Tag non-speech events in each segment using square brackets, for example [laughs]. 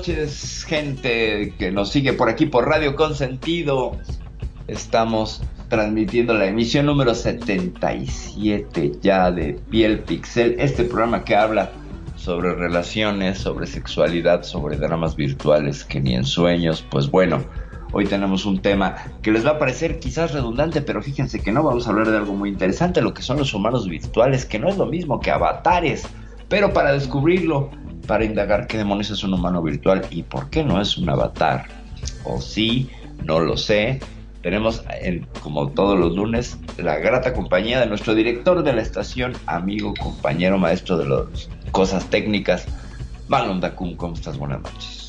noches, gente que nos sigue por aquí por Radio Consentido. Estamos transmitiendo la emisión número 77 ya de Piel Pixel, este programa que habla sobre relaciones, sobre sexualidad, sobre dramas virtuales que ni en sueños. Pues bueno, hoy tenemos un tema que les va a parecer quizás redundante, pero fíjense que no vamos a hablar de algo muy interesante, lo que son los humanos virtuales, que no es lo mismo que avatares. Pero para descubrirlo, para indagar qué demonios es un humano virtual y por qué no es un avatar. O sí, no lo sé. Tenemos, en- como todos los lunes, la grata compañía de nuestro director de la estación, amigo, compañero, maestro de las cosas técnicas, Magnum Dacun. ¿Cómo estás? Buenas noches.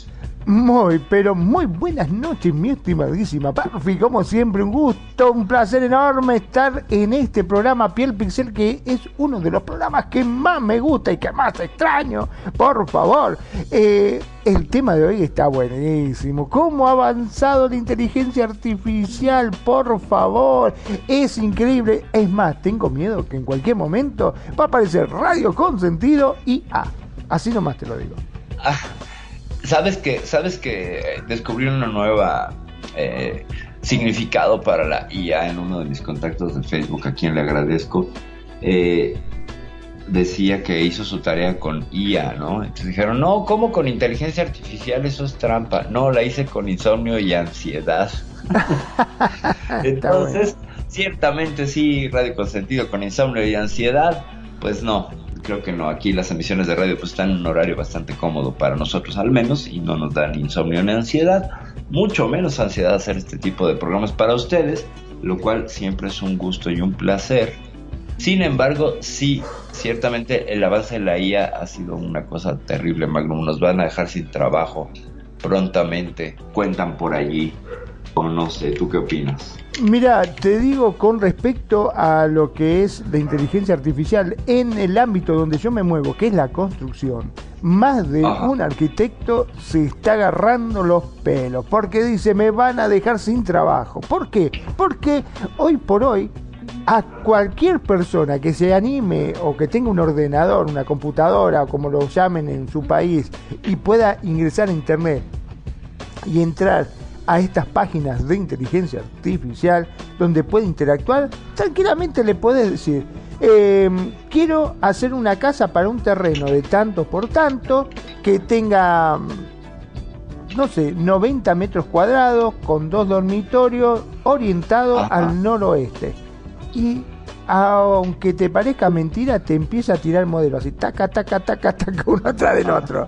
Muy, pero muy buenas noches, mi estimadísima Parfi. Como siempre, un gusto, un placer enorme estar en este programa Piel Pixel, que es uno de los programas que más me gusta y que más extraño. Por favor, Eh, el tema de hoy está buenísimo. ¿Cómo ha avanzado la inteligencia artificial? Por favor, es increíble. Es más, tengo miedo que en cualquier momento va a aparecer Radio Consentido y ah, así nomás te lo digo. Ah, sabes que, sabes que descubrí una nueva eh, significado para la IA en uno de mis contactos de Facebook, a quien le agradezco. Eh, decía que hizo su tarea con IA, ¿no? Entonces dijeron, no, ¿cómo con inteligencia artificial? Eso es trampa. No, la hice con insomnio y ansiedad. [laughs] Entonces, ciertamente sí, Radio Consentido con insomnio y ansiedad, pues no, creo que no. Aquí las emisiones de radio pues están en un horario bastante cómodo para nosotros al menos y no nos dan insomnio ni ansiedad, mucho menos ansiedad hacer este tipo de programas para ustedes, lo cual siempre es un gusto y un placer. Sin embargo, sí, ciertamente el avance de la IA ha sido una cosa terrible, Magnum. Nos van a dejar sin trabajo prontamente. Cuentan por allí. O no sé, ¿tú qué opinas? Mira, te digo con respecto a lo que es la inteligencia artificial en el ámbito donde yo me muevo, que es la construcción, más de Ajá. un arquitecto se está agarrando los pelos porque dice me van a dejar sin trabajo. ¿Por qué? Porque hoy por hoy a cualquier persona que se anime o que tenga un ordenador, una computadora o como lo llamen en su país y pueda ingresar a internet y entrar a estas páginas de inteligencia artificial donde puede interactuar, tranquilamente le puedes decir, eh, quiero hacer una casa para un terreno de tanto por tanto, que tenga, mm, no sé, 90 metros cuadrados, con dos dormitorios, orientado Ajá. al noroeste. Y aunque te parezca mentira, te empieza a tirar modelos así, taca, taca, taca, taca, [laughs] uno atrás del otro.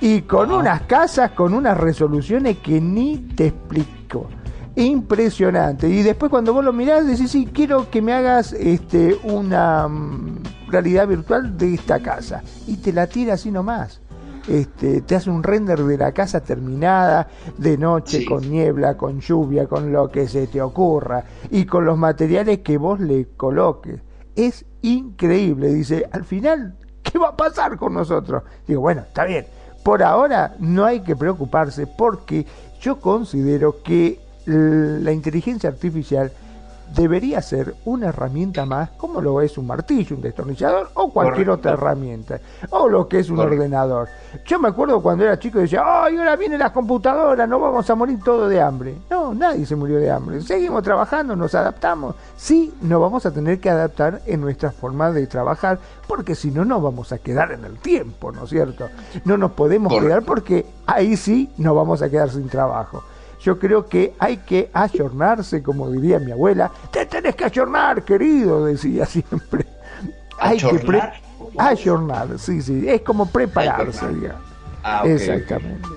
Y con unas casas, con unas resoluciones que ni te explico. Impresionante. Y después cuando vos lo mirás, decís, sí, quiero que me hagas este, una mm, realidad virtual de esta casa. Y te la tira así nomás. Este, te hace un render de la casa terminada, de noche, Sí. con niebla, con lluvia, con lo que se te ocurra. Y con los materiales que vos le coloques. Es increíble. Dice, al final, ¿qué va a pasar con nosotros? Digo, bueno, está bien. Por ahora no hay que preocuparse porque yo considero que la inteligencia artificial debería ser una herramienta más, como lo es un martillo, un destornillador o cualquier Correcto. otra herramienta, o lo que es un Correcto. ordenador. Yo me acuerdo cuando era chico y decía, ¡ay, ahora vienen las computadoras, no vamos a morir todos de hambre! No, nadie se murió de hambre. Seguimos trabajando, nos adaptamos. Sí, nos vamos a tener que adaptar en nuestra forma de trabajar, porque si no, nos vamos a quedar en el tiempo, ¿no es cierto? No nos podemos Correcto. quedar porque ahí sí nos vamos a quedar sin trabajo. Yo creo que hay que ayornarse, como diría mi abuela. Te tenés que ayornar, querido, decía siempre. [laughs] Hay que pre ayornar, sí, sí, es como prepararse, Ah, Exactamente.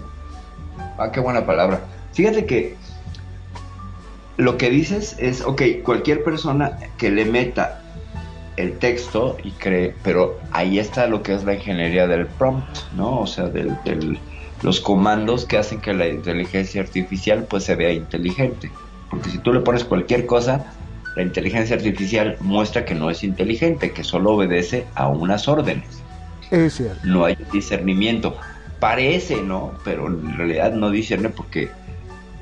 Ah, qué buena palabra. Fíjate que lo que dices es, ok, cualquier persona que le meta el texto y cree, pero ahí está lo que es la ingeniería del prompt, ¿no? O sea, del, los comandos que hacen que la inteligencia artificial pues se vea inteligente. Porque si tú le pones cualquier cosa, la inteligencia artificial muestra que no es inteligente, que solo obedece a unas órdenes. Es cierto. No hay discernimiento. Parece, ¿no? Pero en realidad no discierne porque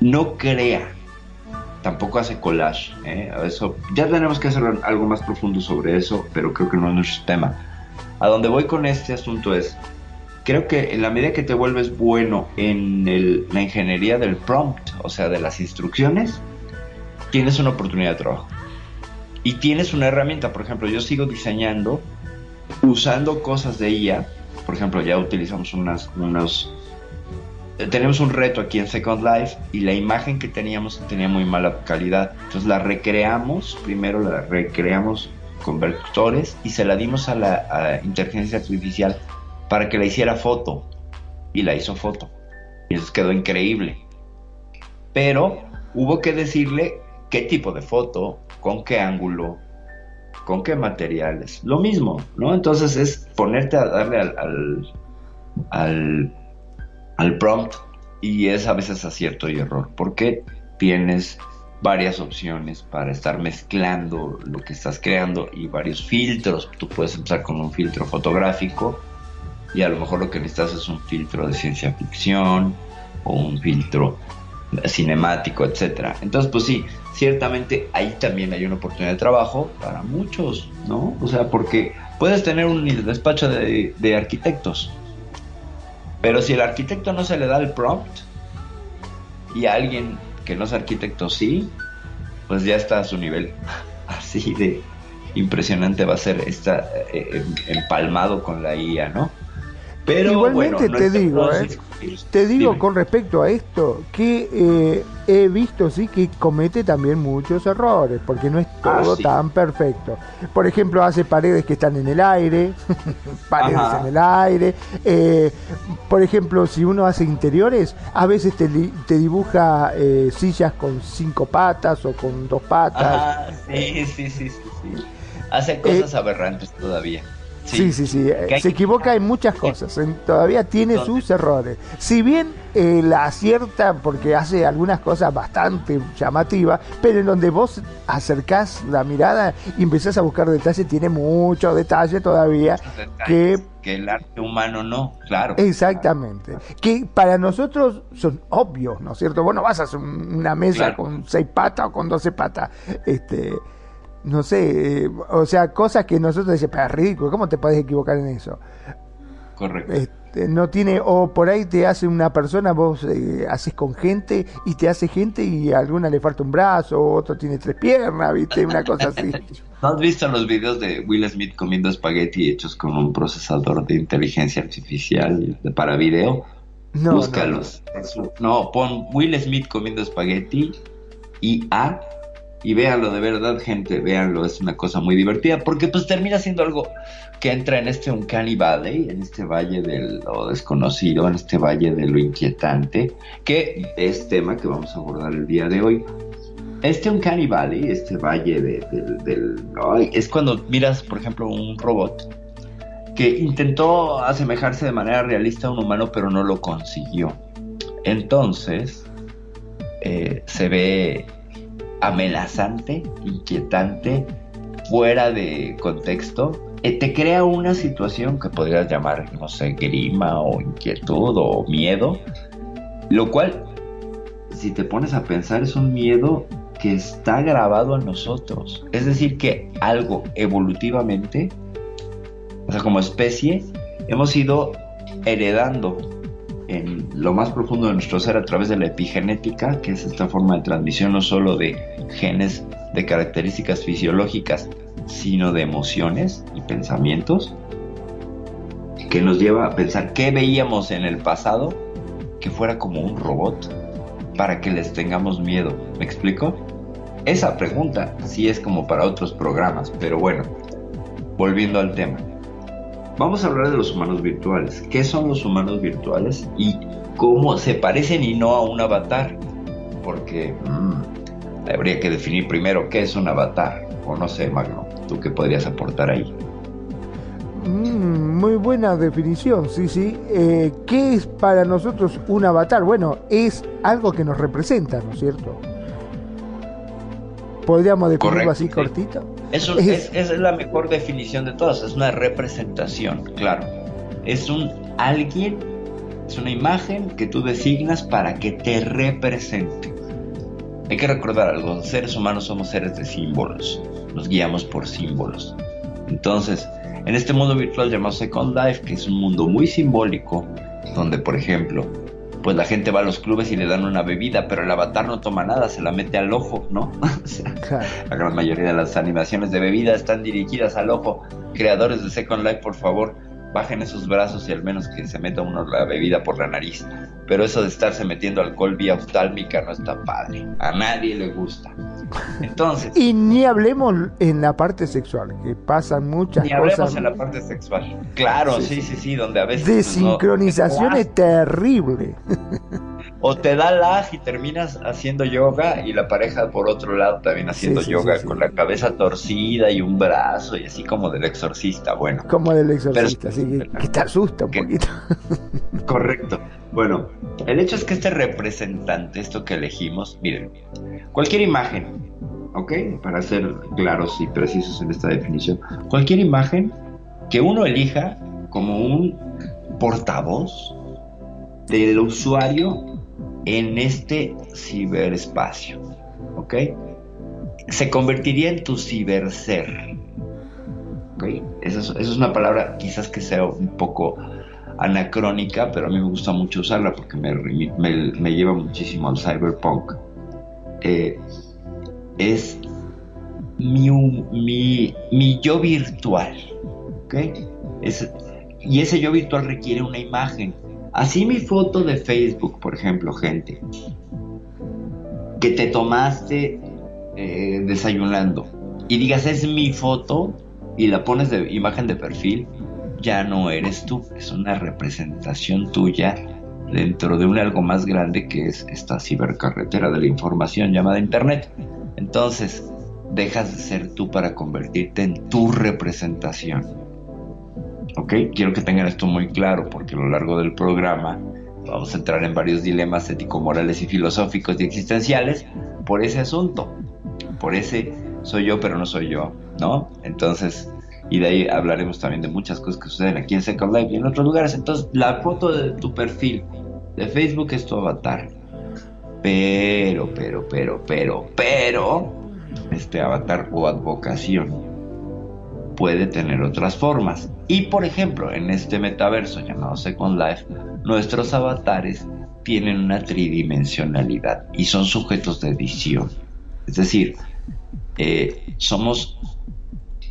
no crea tampoco hace collage. ¿eh? Eso, ya tenemos que hacer algo más profundo sobre eso, pero creo que no es nuestro tema. A donde voy con este asunto es, creo que en la medida que te vuelves bueno en la ingeniería del prompt, o sea, de las instrucciones, tienes una oportunidad de trabajo. Y tienes una herramienta, por ejemplo, yo sigo diseñando usando cosas de IA, por ejemplo, ya utilizamos unas, unos tenemos un reto aquí en Second Life y la imagen que teníamos tenía muy mala calidad. Entonces la recreamos, primero la recreamos con vectores y se la dimos a la inteligencia artificial para que la hiciera foto. Y la hizo foto. Y eso quedó increíble. Pero hubo que decirle qué tipo de foto, con qué ángulo, con qué materiales. Lo mismo, ¿no? Entonces es ponerte a darle al, al al prompt y es a veces acierto y error, porque tienes varias opciones para estar mezclando lo que estás creando y varios filtros. Tú puedes empezar con un filtro fotográfico y a lo mejor lo que necesitas es un filtro de ciencia ficción o un filtro cinemático, etcétera. Entonces, pues sí, ciertamente ahí también hay una oportunidad de trabajo para muchos, ¿no? O sea, porque puedes tener un despacho de, arquitectos, pero si el arquitecto no se le da el prompt y a alguien que no es arquitecto sí, pues ya está a su nivel. [laughs] Así de impresionante va a ser esta eh, empalmado con la IA, ¿no? Pero igualmente te digo, ¿eh? Te digo con respecto a esto que eh, he visto sí que comete también muchos errores, porque no es ah, todo tan perfecto. Por ejemplo, hace paredes que están en el aire, [laughs] paredes en el aire. Eh, por ejemplo, si uno hace interiores, a veces te, te dibuja eh, sillas con cinco patas o con dos patas. sí, sí, sí, sí, Hace cosas aberrantes todavía. Sí, sí, sí. Se equivoca en muchas cosas. todavía tiene sus errores. Si bien eh, la acierta porque hace algunas cosas bastante llamativas, pero en donde vos acercás la mirada y empezás a buscar detalles, tiene mucho detalle todavía que... Que el arte humano no, claro. Exactamente. Que para nosotros son obvios, ¿no es cierto? Bueno, vas a hacer una mesa con seis patas o con doce patas. Este no sé, eh, o sea, cosas que nosotros decimos, pero es ridículo, ¿cómo te puedes equivocar en eso? Correcto. Este, no tiene, o por ahí te hace una persona, vos eh, haces con gente y te hace gente y a alguna le falta un brazo, otro tiene tres piernas, ¿viste? Una cosa así. [laughs] ¿No has visto los videos de Will Smith comiendo espagueti hechos con un procesador de inteligencia artificial para video? No, Búscalos. No. no, pon Will Smith comiendo espagueti y a y véanlo de verdad, gente, véanlo, es una cosa muy divertida, porque pues termina siendo algo que entra en este Uncanny Valley, en este valle de lo desconocido, en este valle de lo inquietante, que es tema que vamos a abordar el día de hoy. Este Uncanny Valley, este valle de, del... es cuando miras, por ejemplo, un robot que intentó asemejarse de manera realista a un humano, pero no lo consiguió. Entonces, eh, se ve amenazante, inquietante, fuera de contexto, eh, te crea una situación que podrías llamar, no sé, grima o inquietud o miedo, lo cual, si te pones a pensar, es un miedo que está grabado en nosotros. Es decir, que algo evolutivamente, o sea, como especie, hemos ido heredando en lo más profundo de nuestro ser a través de la epigenética, que es esta forma de transmisión no solo de genes de características fisiológicas, sino de emociones y pensamientos, que nos lleva a pensar qué veíamos en el pasado que fuera como un robot, para que les tengamos miedo. ¿Me explico? Esa pregunta sí es como para otros programas, pero bueno, volviendo al tema. Vamos a hablar de los humanos virtuales. ¿Qué son los humanos virtuales y cómo se parecen y no a un avatar? Porque mm, habría que definir primero qué es un avatar. O no sé, Magno, ¿tú qué podrías aportar ahí? Mm, muy buena definición, sí, sí. Eh, ¿Qué es para nosotros un avatar? Bueno, es algo que nos representa, ¿no es cierto? ¿Podríamos definirlo así cortito? Es, es, la mejor definición de todas, es una representación, claro. Es un alguien, es una imagen que tú designas para que te represente. Hay que recordar algo, los seres humanos somos seres de símbolos, nos guiamos por símbolos. Entonces, en este mundo virtual llamado Second Life, que es un mundo muy simbólico, donde por ejemplo, pues la gente va a los clubes y le dan una bebida, pero el avatar no toma nada, se la mete al ojo, ¿no? [laughs] La gran mayoría de las animaciones de bebida están dirigidas al ojo. Creadores de Second Life, por favor, bajen esos brazos y al menos que se meta uno la bebida por la nariz. Pero eso de estarse metiendo alcohol vía oftálmica no está padre. A nadie le gusta. Entonces. y ni hablemos en la parte sexual, que pasan muchas cosas. Ni hablemos en la parte sexual. Claro, sí, sí, sí, donde a veces. Desincronización es terrible. O te da lag y terminas haciendo yoga y la pareja por otro lado también haciendo yoga con la cabeza torcida y un brazo y así como del exorcista, bueno. Como del exorcista, sí, que te asusta un poquito. [laughs] Correcto. Bueno, el hecho es que este representante, esto que elegimos, miren, cualquier imagen, ¿ok? Para ser claros y precisos en esta definición, cualquier imagen que uno elija como un portavoz del usuario en este ciberespacio. ¿Ok? Se convertiría en tu ciberser. ¿Ok? Esa es, una palabra quizás que sea un poco anacrónica, pero a mí me gusta mucho usarla porque me, lleva muchísimo al cyberpunk. Eh, es mi, mi, mi, yo virtual. ¿ok? y ese yo virtual requiere una imagen. Así mi foto de Facebook, por ejemplo, gente, que te tomaste eh, desayunando y digas es mi foto y la pones de imagen de perfil, ya no eres tú, es una representación tuya dentro de un algo más grande que es esta cibercarretera de la información llamada Internet. Entonces, dejas de ser tú para convertirte en tu representación. ¿Ok? Quiero que tengan esto muy claro porque a lo largo del programa vamos a entrar en varios dilemas ético-morales y filosóficos y existenciales por ese asunto, por ese soy yo pero no soy yo, ¿no? Entonces, y de ahí hablaremos también de muchas cosas que suceden aquí en Second Life y en otros lugares. Entonces, la foto de tu perfil de Facebook es tu avatar. Pero, pero, pero, pero, pero, este avatar o advocación puede tener otras formas. Y por ejemplo, en este metaverso llamado Second Life, nuestros avatares tienen una tridimensionalidad y son sujetos de edición. Es decir, eh, somos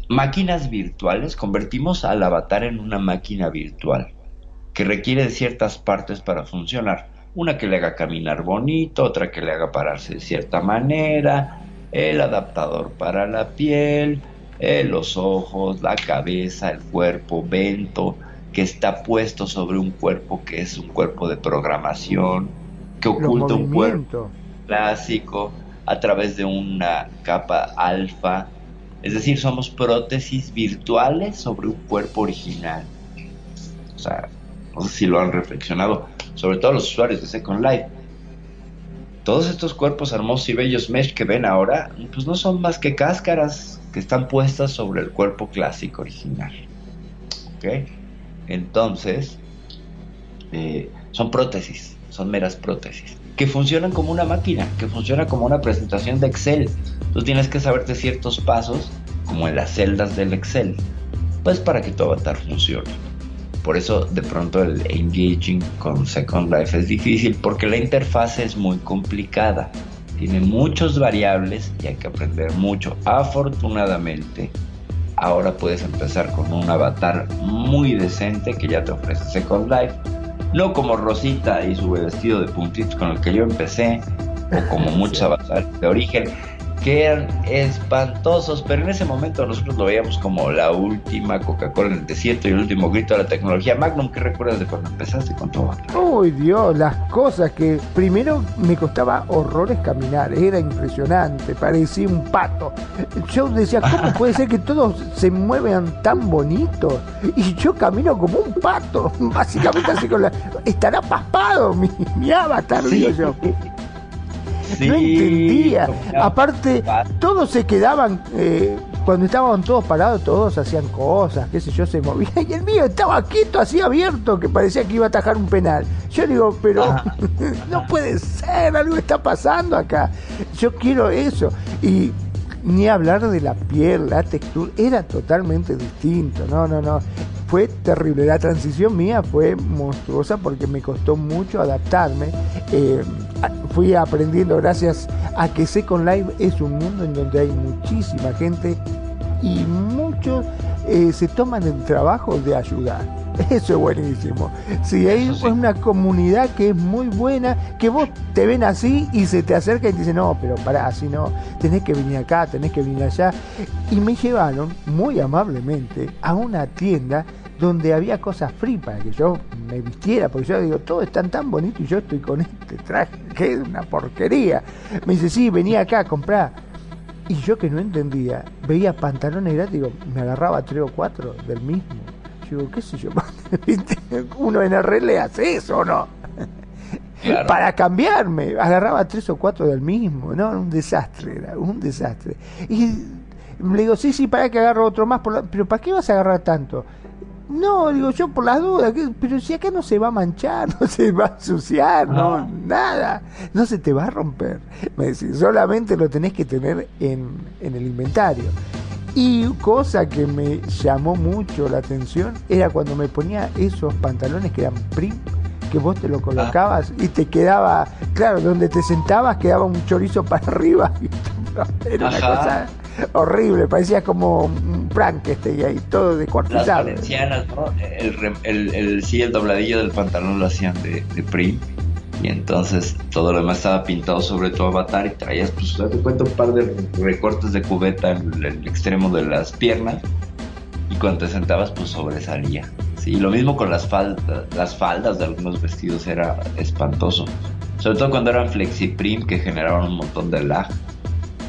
máquinas virtuales, convertimos al avatar en una máquina virtual que requiere de ciertas partes para funcionar. Una que le haga caminar bonito, otra que le haga pararse de cierta manera, el adaptador para la piel, eh, los ojos, la cabeza, el cuerpo, vento, que está puesto sobre un cuerpo que es un cuerpo de programación, que oculta un cuerpo clásico a través de una capa alfa. Es decir, somos prótesis virtuales sobre un cuerpo original. O sea, no sé si lo han reflexionado, sobre todo los usuarios de Second Life. Todos estos cuerpos hermosos y bellos mesh que ven ahora, pues no son más que cáscaras que están puestas sobre el cuerpo clásico original. ¿Ok? Entonces, eh, son prótesis, son meras prótesis, que funcionan como una máquina, que funciona como una presentación de Excel. Tú tienes que saberte ciertos pasos, como en las celdas del Excel, pues para que tu avatar funcione. Por eso de pronto el engaging con Second Life es difícil porque la interfaz es muy complicada tiene muchos variables y hay que aprender mucho. Afortunadamente, ahora puedes empezar con un avatar muy decente que ya te ofrece Second Life No como Rosita y su vestido de puntitos con el que yo empecé, o como [laughs] muchos avatares de origen que eran espantosos, pero en ese momento nosotros lo veíamos como la última Coca-Cola en el desierto y el último grito de la tecnología. Magnum, ¿qué recuerdas de cuando empezaste con todo? Uy, Dios, las cosas que primero me costaba horrores caminar, era impresionante, parecía un pato. Yo decía, ¿cómo [laughs] puede ser que todos se muevan tan bonitos? Y yo camino como un pato, [laughs] básicamente así con la... Estará paspado mi, mi avatar, digo yo no entendía. Aparte, todos se quedaban, eh, cuando estaban todos parados, todos hacían cosas, qué sé yo, se movían. [laughs] Y el mío estaba quieto, así abierto, que parecía que iba a atajar un penal. Yo digo, pero ah. [laughs] no puede ser, algo está pasando acá. Yo quiero eso. Y ni hablar de la piel, la textura, era totalmente distinto, no, no, no, fue terrible, la transición mía fue monstruosa porque me costó mucho adaptarme, eh, fui aprendiendo gracias a que Second Life es un mundo en donde hay muchísima gente y muchos eh, se toman el trabajo de ayudar. [laughs] Eso es buenísimo. Sí, hay una comunidad que es muy buena, que vos te ven así y se te acerca y te dicen, no, pero pará, así no, tenés que venir acá, tenés que venir allá. Y me llevaron muy amablemente a una tienda donde había cosas free para que yo me vistiera, porque yo digo, todo están tan bonito y yo estoy con este traje [laughs] que es una porquería. Me dice, sí, venía acá a comprar. Y yo que no entendía, veía pantalones gratis, digo, me agarraba tres o cuatro del mismo digo, qué sé yo, [laughs] uno en RL hace eso, ¿o no? Para cambiarme, agarraba tres o cuatro del mismo, ¿no? Un desastre, era un desastre. Y le digo, sí, sí, para que agarro otro más, pero ¿para qué vas a agarrar tanto? No, digo yo por las dudas, pero si acá no se va a manchar, [laughs] no se va a ensuciar, no, ah. nada, no se te va a romper. Me decís, solamente lo tenés que tener en, en el inventario. Y cosa que me llamó mucho la atención era cuando me ponía esos pantalones que eran prim, que vos te lo colocabas y te quedaba, claro, donde te sentabas quedaba un chorizo para [laughs] arriba. Era una cosa horrible, parecía como un prank y ahí todo descuartizado. Las valencianas, ¿no? El, el, el, sí, el dobladillo del pantalón lo hacían de, de prim y entonces todo lo demás estaba pintado sobre tu avatar y traías, pues, te cuento un par de recortes de cubeta en el extremo de las piernas y cuando te sentabas, pues sobresalía. Sí, lo mismo con las faldas, las faldas de algunos vestidos era espantoso, sobre todo cuando eran flexiprim que generaban un montón de lag.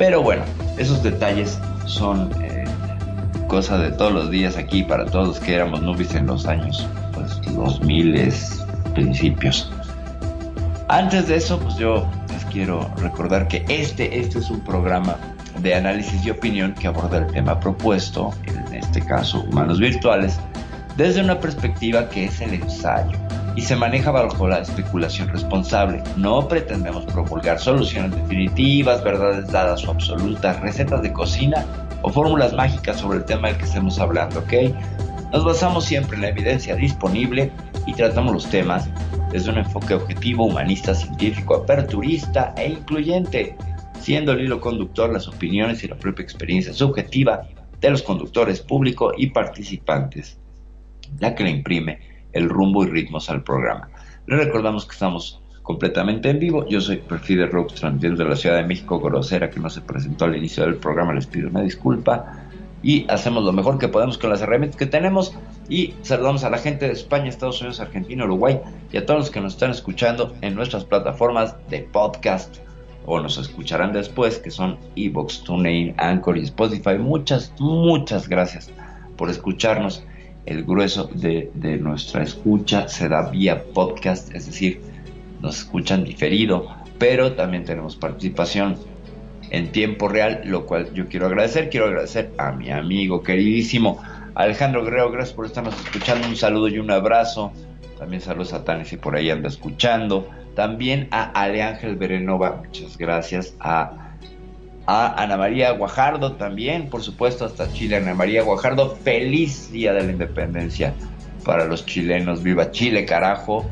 Pero bueno, esos detalles son eh, cosa de todos los días aquí para todos los que éramos nubes en los años pues, 2000 principios. Antes de eso, pues yo les quiero recordar que este, este es un programa de análisis y opinión que aborda el tema propuesto, en este caso humanos virtuales, desde una perspectiva que es el ensayo y se maneja bajo la especulación responsable. No pretendemos promulgar soluciones definitivas, verdades dadas o absolutas, recetas de cocina o fórmulas mágicas sobre el tema del que estemos hablando, ¿ok? Nos basamos siempre en la evidencia disponible y tratamos los temas desde un enfoque objetivo, humanista, científico, aperturista e incluyente, siendo el hilo conductor las opiniones y la propia experiencia subjetiva de los conductores públicos y participantes, la que le imprime el rumbo y ritmos al programa. Les recordamos que estamos completamente en vivo. Yo soy Perfil de Rock, transmitiendo de la Ciudad de México, grosera que no se presentó al inicio del programa, les pido una disculpa y hacemos lo mejor que podemos con las herramientas que tenemos y saludamos a la gente de España, Estados Unidos, Argentina, Uruguay y a todos los que nos están escuchando en nuestras plataformas de podcast o nos escucharán después que son Evox, TuneIn, Anchor y Spotify. Muchas, muchas gracias por escucharnos. El grueso de, nuestra escucha se da vía podcast, es decir, nos escuchan diferido, pero también tenemos participación en tiempo real, lo cual yo quiero agradecer. Quiero agradecer a mi amigo queridísimo Alejandro Guerrero, gracias por estarnos escuchando. Un saludo y un abrazo. También saludos a Tani si por ahí anda escuchando. También a Ale Ángel Berenova, muchas gracias. A, Ana María Guajardo también, por supuesto, hasta Chile. Ana María Guajardo, feliz día de la independencia para los chilenos. Viva Chile, carajo.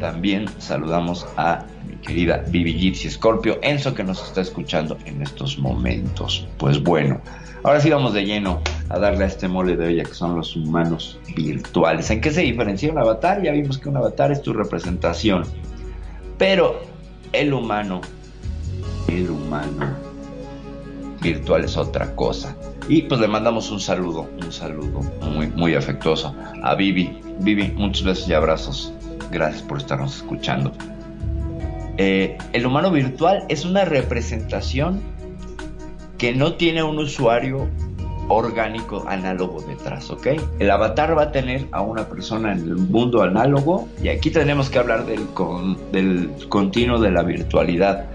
también saludamos a mi querida Vivi Gypsy Scorpio, Enzo que nos está escuchando en estos momentos. Pues bueno, ahora sí vamos de lleno a darle a este mole de olla que son los humanos virtuales. ¿En qué se diferencia un avatar? Ya vimos que un avatar es tu representación. Pero el humano, el humano virtual es otra cosa. Y pues le mandamos un saludo, un saludo muy, muy afectuoso a Vivi. Vivi, muchos besos y abrazos Gracias por estarnos escuchando. Eh, el humano virtual es una representación que no tiene un usuario orgánico análogo detrás, ¿ok? El avatar va a tener a una persona en el mundo análogo y aquí tenemos que hablar del, del continuo de la virtualidad.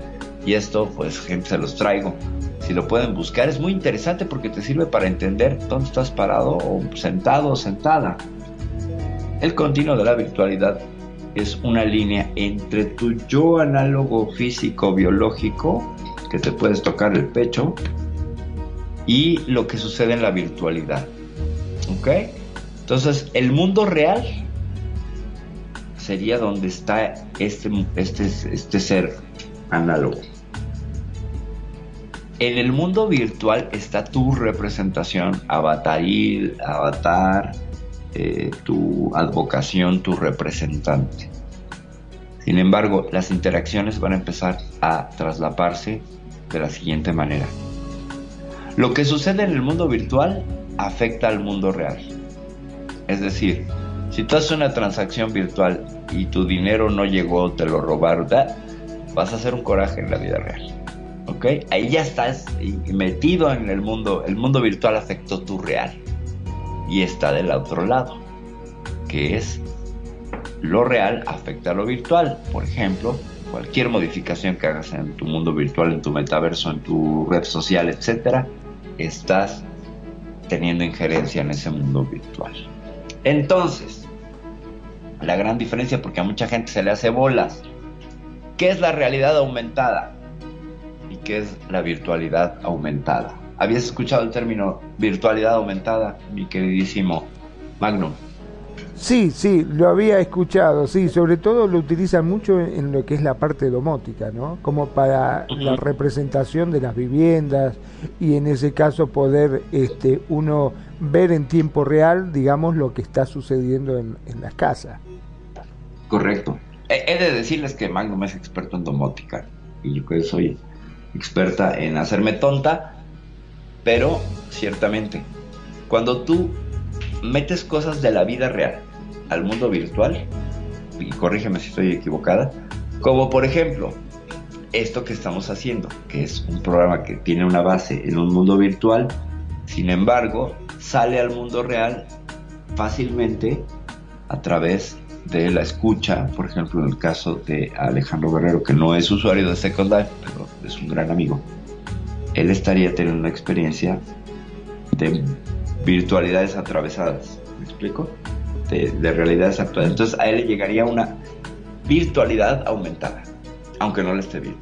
Y esto, pues, gente, se los traigo. Si lo pueden buscar, es muy interesante porque te sirve para entender dónde estás parado o sentado o sentada. El continuo de la virtualidad es una línea entre tu yo análogo físico biológico, que te puedes tocar el pecho, y lo que sucede en la virtualidad. ¿Ok? Entonces, el mundo real sería donde está este, este, este ser análogo. En el mundo virtual está tu representación avataril, avatar, eh, tu advocación, tu representante. Sin embargo, las interacciones van a empezar a traslaparse de la siguiente manera. Lo que sucede en el mundo virtual afecta al mundo real. Es decir, si tú haces una transacción virtual y tu dinero no llegó, te lo robaron, vas a hacer un coraje en la vida real. ¿Ok? Ahí ya estás metido en el mundo. El mundo virtual afectó tu real y está del otro lado, que es lo real afecta a lo virtual. Por ejemplo, cualquier modificación que hagas en tu mundo virtual, en tu metaverso, en tu red social, etcétera, estás teniendo injerencia en ese mundo virtual. Entonces, la gran diferencia, porque a mucha gente se le hace bolas, ¿qué es la realidad aumentada? ¿Y qué es la virtualidad aumentada? ¿Habías escuchado el término virtualidad aumentada, mi queridísimo Magnum? Sí, sí, lo había escuchado, sí, sobre todo lo utilizan mucho en lo que es la parte domótica, ¿no? Como para la representación de las viviendas y en ese caso poder este, uno ver en tiempo real, digamos, lo que está sucediendo en, en las casas. Correcto. He de decirles que Magnum es experto en domótica y yo que soy experta en hacerme tonta, pero, ciertamente, cuando tú metes cosas de la vida real al mundo virtual, y corrígeme si estoy equivocada, como por ejemplo esto que estamos haciendo, que es un programa que tiene una base en un mundo virtual, sin embargo, sale al mundo real fácilmente a través de la escucha, por ejemplo, en el caso de Alejandro Guerrero, que no es usuario de Second Life, pero es un gran amigo él estaría teniendo una experiencia de virtualidades atravesadas. ¿Me explico? De, realidades actuales. Entonces a él le llegaría una virtualidad aumentada, aunque no le esté viendo.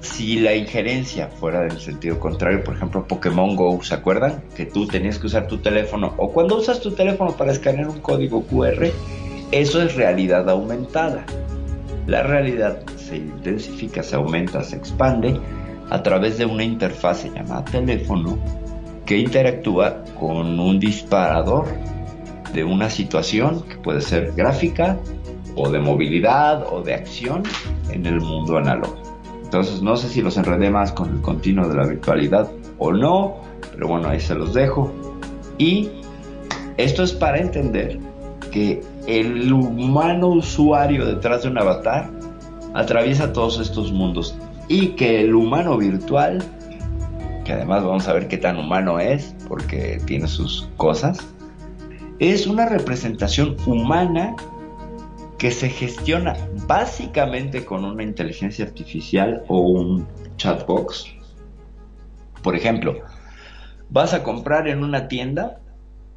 Si la injerencia fuera del sentido contrario, por ejemplo, Pokémon Go, ¿se acuerdan? Que tú tenías que usar tu teléfono, o cuando usas tu teléfono para escanear un código QR, eso es realidad aumentada. La realidad se intensifica, se aumenta, se expande a través de una interfase llamada teléfono que interactúa con un disparador de una situación que puede ser gráfica o de movilidad o de acción en el mundo análogo. Entonces no sé si los enredé más con el continuo de la virtualidad o no, pero bueno, ahí se los dejo. Y esto es para entender que el humano usuario detrás de un avatar atraviesa todos estos mundos y que el humano virtual, que además vamos a ver qué tan humano es, porque tiene sus cosas, es una representación humana que se gestiona básicamente con una inteligencia artificial o un chatbox. Por ejemplo, vas a comprar en una tienda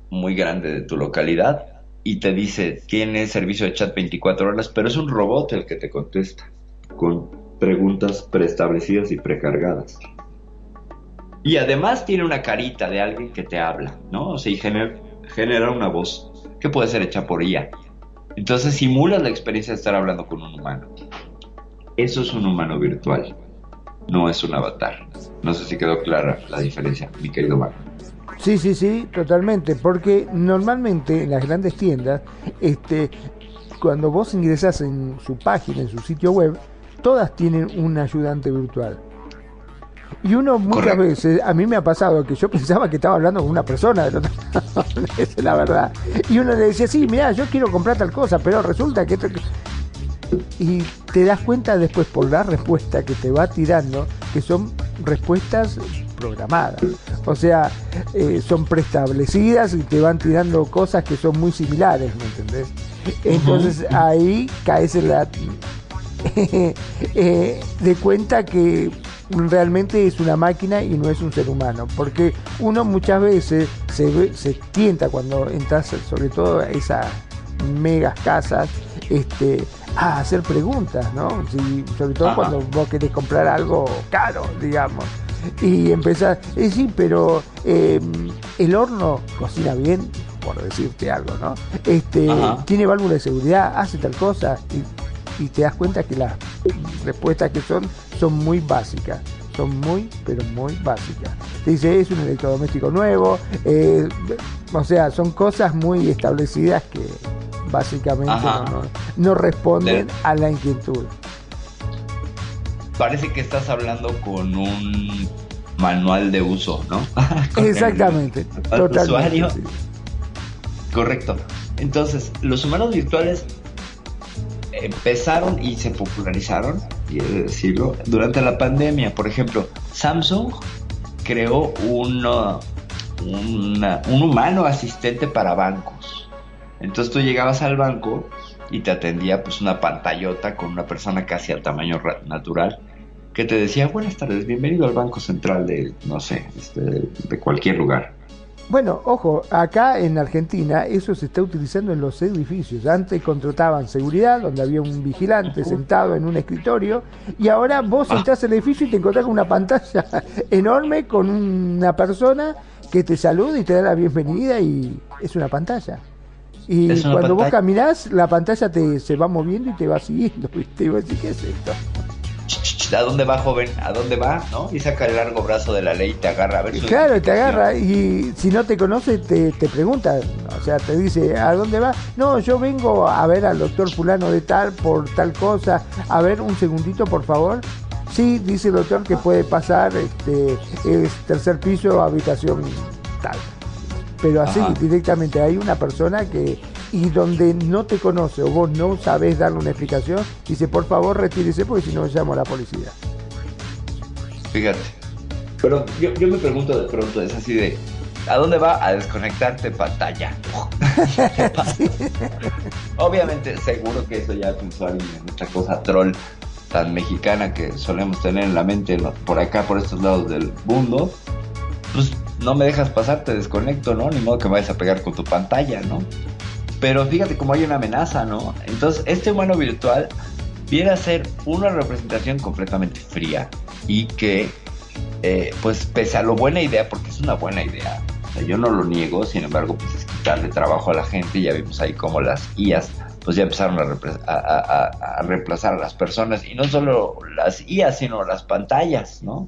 muy grande de tu localidad y te dice, tiene servicio de chat 24 horas, pero es un robot el que te contesta con preguntas preestablecidas y precargadas. Y además tiene una carita de alguien que te habla, ¿no? O sea, y genera, una voz que puede ser hecha por IA. Entonces simulas la experiencia de estar hablando con un humano. Eso es un humano virtual, no es un avatar. No sé si quedó clara la diferencia, mi querido Marco. Sí, sí, sí, totalmente, porque normalmente en las grandes tiendas, este, cuando vos ingresás en su página, en su sitio web, todas tienen un ayudante virtual. Y uno muchas veces, a mí me ha pasado que yo pensaba que estaba hablando con una persona [laughs] esa es la verdad. Y uno le decía, sí, mira, yo quiero comprar tal cosa, pero resulta que... Y te das cuenta después por la respuesta que te va tirando, que son respuestas programadas. O sea, eh, son preestablecidas y te van tirando cosas que son muy similares, ¿me entendés? Entonces ahí caes en la... [laughs] Eh, de cuenta que realmente es una máquina y no es un ser humano. Porque uno muchas veces se, se tienta cuando entras, sobre todo a esas megas casas, este, a hacer preguntas, ¿no? sobre todo cuando vos querés comprar algo caro, digamos. Y empezás, eh, sí, pero em, el horno cocina bien, por decirte algo, ¿no? Este, tiene válvula de seguridad, hace tal cosa, y, y te das cuenta que las respuestas que son son muy básicas son muy, pero muy básicas. Te dice, es un electrodoméstico nuevo, eh, o sea, son cosas muy establecidas que básicamente no, responden a la inquietud. Parece que estás hablando con un manual de uso, ¿no? [laughs] Exactamente, [laughs] totalmente. Correcto. Entonces, los humanos virtuales empezaron y se popularizaron, quiero decirlo, durante la pandemia. Por ejemplo, Samsung creó un humano asistente para bancos. Entonces tú llegabas al banco y te atendía pues una pantallota con una persona casi al tamaño natural que te decía buenas tardes, bienvenido al Banco Central de, no sé, este, de cualquier lugar. Bueno, ojo, acá en Argentina eso se está utilizando en los edificios. Antes contrataban seguridad, donde había un vigilante sentado en un escritorio, y ahora vos ah. entras al edificio y te encontrás con una pantalla [laughs] enorme con una persona que te saluda y te da la bienvenida y es una pantalla. Y cuando vos caminás, la pantalla te se va moviendo y te va siguiendo, [laughs] ¿viste? Y vos decís, ¿qué es esto? ¿A dónde va, joven? ¿A dónde va? ¿No? Y saca el largo brazo de la ley y te agarra. A ver claro, te agarra y si no te conoce te, te pregunta, o sea, te dice, ¿a dónde va? No, yo vengo a ver al doctor fulano de tal por tal cosa. A ver, un segundito, por favor. Sí, dice el doctor que puede pasar, este, es tercer piso, habitación tal. Pero así, directamente, hay una persona que y donde no te conoce o vos no sabés darle una explicación, dice por favor retírese porque si no llamo a la policía. Fíjate. Pero yo, me pregunto de pronto, es así de, ¿a dónde va? A desconectarte pantalla. [laughs] Obviamente, seguro que eso ya es usuario en nuestra cosa troll tan mexicana que solemos tener en la mente por acá, por estos lados del mundo. Pues no me dejas pasar, te desconecto, ¿no? Ni modo que me vayas a pegar con tu pantalla, ¿no? Pero fíjate cómo hay una amenaza, ¿no? Entonces, este humano virtual viene a ser una representación completamente fría y que, eh, pues, pese a lo buena idea, porque es una buena idea, yo no lo niego, sin embargo, pues es quitarle trabajo a la gente, ya vimos ahí cómo las IAS pues ya empezaron a, reemplazar a las personas y no solo las IAS, sino las pantallas, ¿no?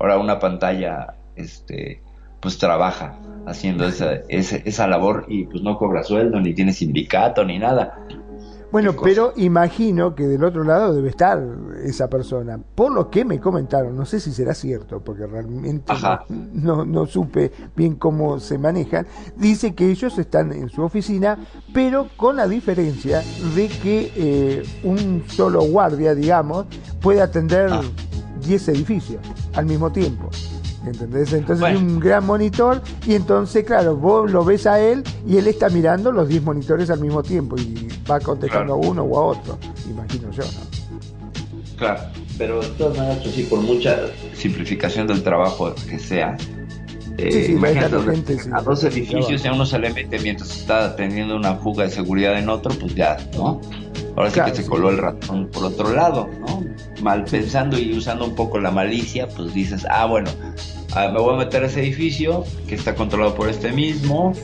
Ahora una pantalla, este, pues trabaja haciendo esa, esa, labor y pues no cobra sueldo, ni tiene sindicato, ni nada. Bueno, pero imagino que del otro lado debe estar esa persona. Por lo que me comentaron, no sé si será cierto, porque realmente no, no, supe bien cómo se manejan, dice que ellos están en su oficina, pero con la diferencia de que eh, un solo guardia, digamos, puede atender 10 ah. edificios al mismo tiempo. ¿Entendés? Entonces hay un gran monitor y entonces, claro, vos lo ves a él y él está mirando los 10 monitores al mismo tiempo y va contestando a uno o a otro, imagino yo, ¿no? Claro, pero de todas maneras, pues sí, por mucha simplificación del trabajo que sea, eh, imagínate a dos edificios y a uno se le mete mientras está teniendo una fuga de seguridad en otro, pues ya, ¿no? Ahora sí que se coló el ratón por otro lado, ¿no? Mal pensando y usando un poco la malicia, pues dices, ah, bueno, ah, me voy a meter a ese edificio que está controlado por este mismo,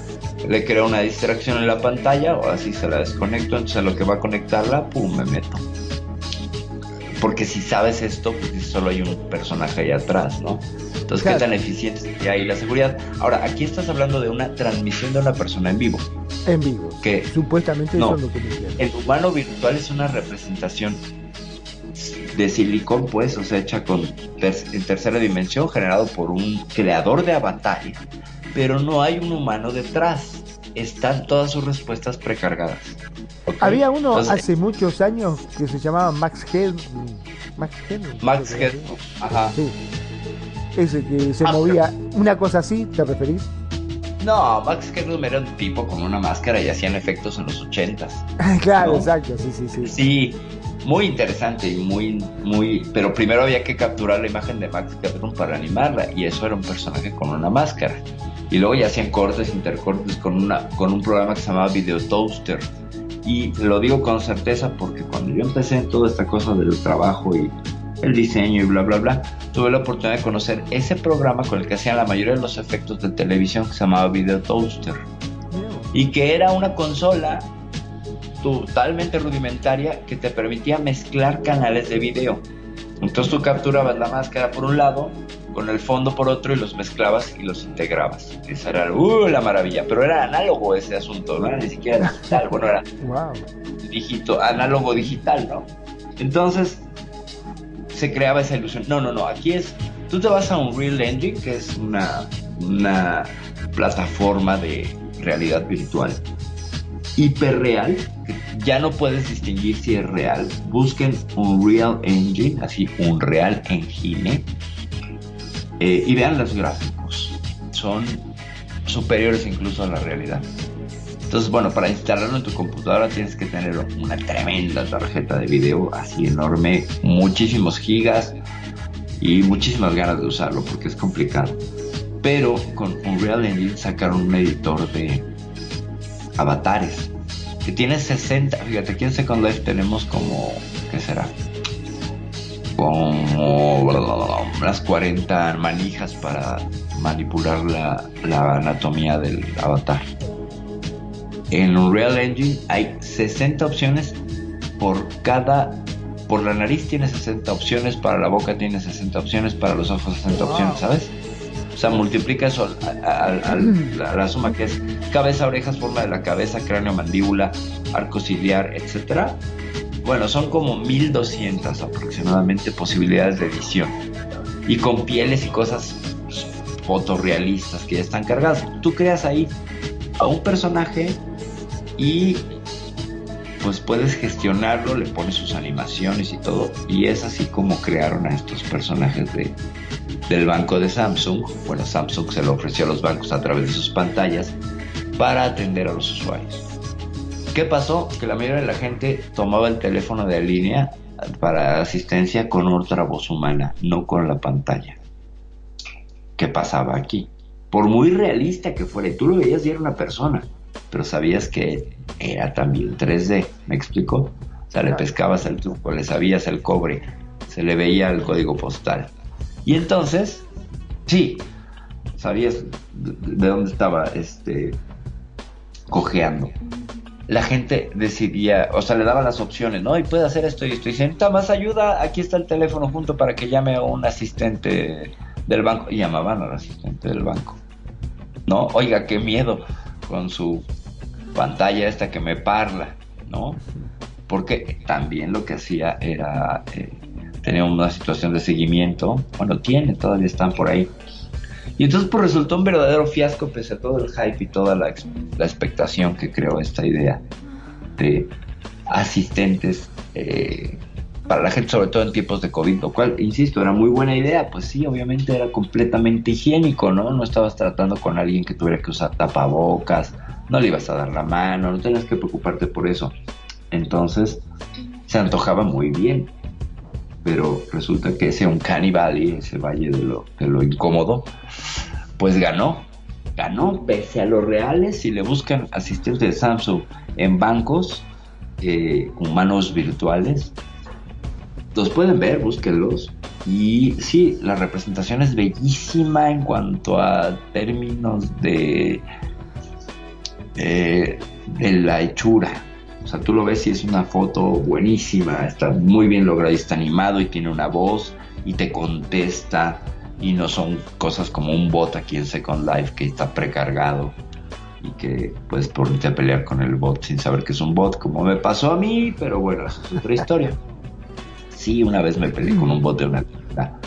le creo una distracción en la pantalla o así se la desconecto, entonces lo que va a conectarla, pum, me meto. Porque si sabes esto, pues solo hay un personaje ahí atrás, ¿no? Entonces, ¿qué tan eficiente sería ahí la seguridad? Ahora, aquí estás hablando de una transmisión de una persona en vivo. En vivo. Que supuestamente no, eso es lo que me El humano virtual es una representación de silicón, pues, o sea, hecha con en tercera dimensión, generado por un creador de avatares, pero no hay un humano detrás. Están todas sus respuestas precargadas. Había uno hace muchos años que se llamaba Max Head. Max Head. Max Head. Ajá. Sí. Ese que se movía. Una cosa así, ¿te referís? No, Max Headroom era un tipo con una máscara y hacían efectos en los ochentas. [laughs] claro, exacto, sí, sí, sí. Sí, muy interesante y muy, muy, pero primero había que capturar la imagen de Max Headroom para animarla y eso era un personaje con una máscara. Y luego ya hacían cortes, intercortes con, una, con un programa que se llamaba Video Toaster. Y lo digo con certeza porque cuando yo empecé en toda esta cosa del trabajo y el diseño y bla, bla, bla, tuve la oportunidad de conocer ese programa con el que hacían la mayoría de los efectos de televisión que se llamaba Video Toaster. Y que era una consola totalmente rudimentaria que te permitía mezclar canales de video. Entonces tú capturabas la máscara por un lado, con el fondo por otro y los mezclabas y los integrabas. Esa era uh, la maravilla, pero era análogo ese asunto, no era ni siquiera digital, bueno, era wow. análogo digital, ¿no? Entonces se creaba esa ilusión. No, no, no, aquí es, tú te vas a un Real Engine, que es una, una plataforma de realidad virtual hiperreal, ya no puedes distinguir si es real. Busquen un Real Engine, así un Real Engine, eh, y vean los gráficos. Son superiores incluso a la realidad. Entonces, bueno, para instalarlo en tu computadora tienes que tener una tremenda tarjeta de video así enorme, muchísimos gigas y muchísimas ganas de usarlo porque es complicado. Pero con Unreal Engine sacaron un editor de avatares que tiene 60. Fíjate, aquí en Second Life tenemos como, ¿qué será? Como unas 40 manijas para manipular la, la anatomía del avatar. En Unreal Engine hay 60 opciones por cada por la nariz tiene 60 opciones, para la boca tiene 60 opciones, para los ojos 60 opciones, ¿sabes? O sea, multiplica eso a, la, suma que es cabeza, orejas, forma de la cabeza, cráneo, mandíbula, arco ciliar, etc. Bueno, son como 1200 aproximadamente posibilidades de edición. Y con pieles y cosas fotorrealistas que ya están cargadas. Tú creas ahí a un personaje y pues puedes gestionarlo, le pones sus animaciones y todo. Y es así como crearon a estos personajes de, del banco de Samsung. Bueno, Samsung se lo ofreció a los bancos a través de sus pantallas para atender a los usuarios. ¿Qué pasó? Que la mayoría de la gente tomaba el teléfono de línea para asistencia con otra voz humana, no con la pantalla. ¿Qué pasaba aquí? Por muy realista que fuera, tú lo veías y era una persona pero sabías que era también 3D, ¿me explico? O sea, le pescabas el truco, le sabías el cobre, se le veía el código postal. Y entonces, sí, sabías de dónde estaba este cojeando. La gente decidía, o sea, le daba las opciones, ¿no? Y puede hacer esto y esto. Y dice, más ayuda, aquí está el teléfono junto para que llame a un asistente del banco. Y llamaban al asistente del banco. ¿No? Oiga, qué miedo con su pantalla esta que me parla, ¿no? Porque también lo que hacía era, eh, tenía una situación de seguimiento, bueno, tiene, todavía están por ahí. Y entonces pues resultó un verdadero fiasco pese a todo el hype y toda la, la expectación que creó esta idea de asistentes eh, para la gente, sobre todo en tiempos de COVID, lo cual, insisto, era muy buena idea, pues sí, obviamente era completamente higiénico, ¿no? No estabas tratando con alguien que tuviera que usar tapabocas, no le ibas a dar la mano, no tenías que preocuparte por eso. Entonces, se antojaba muy bien, pero resulta que ese un y ese valle de lo, de lo incómodo, pues ganó, ganó pese a los reales, si le buscan asistentes de Samsung en bancos, eh, humanos virtuales, los pueden ver, búsquenlos. Y sí, la representación es bellísima en cuanto a términos de eh, de la hechura. O sea, tú lo ves y es una foto buenísima, está muy bien logrado, está animado y tiene una voz y te contesta y no son cosas como un bot aquí en Second Life que está precargado y que puedes ponerte a pelear con el bot sin saber que es un bot, como me pasó a mí, pero bueno, esa es otra historia. Sí, una vez me peleé con un bot de una tienda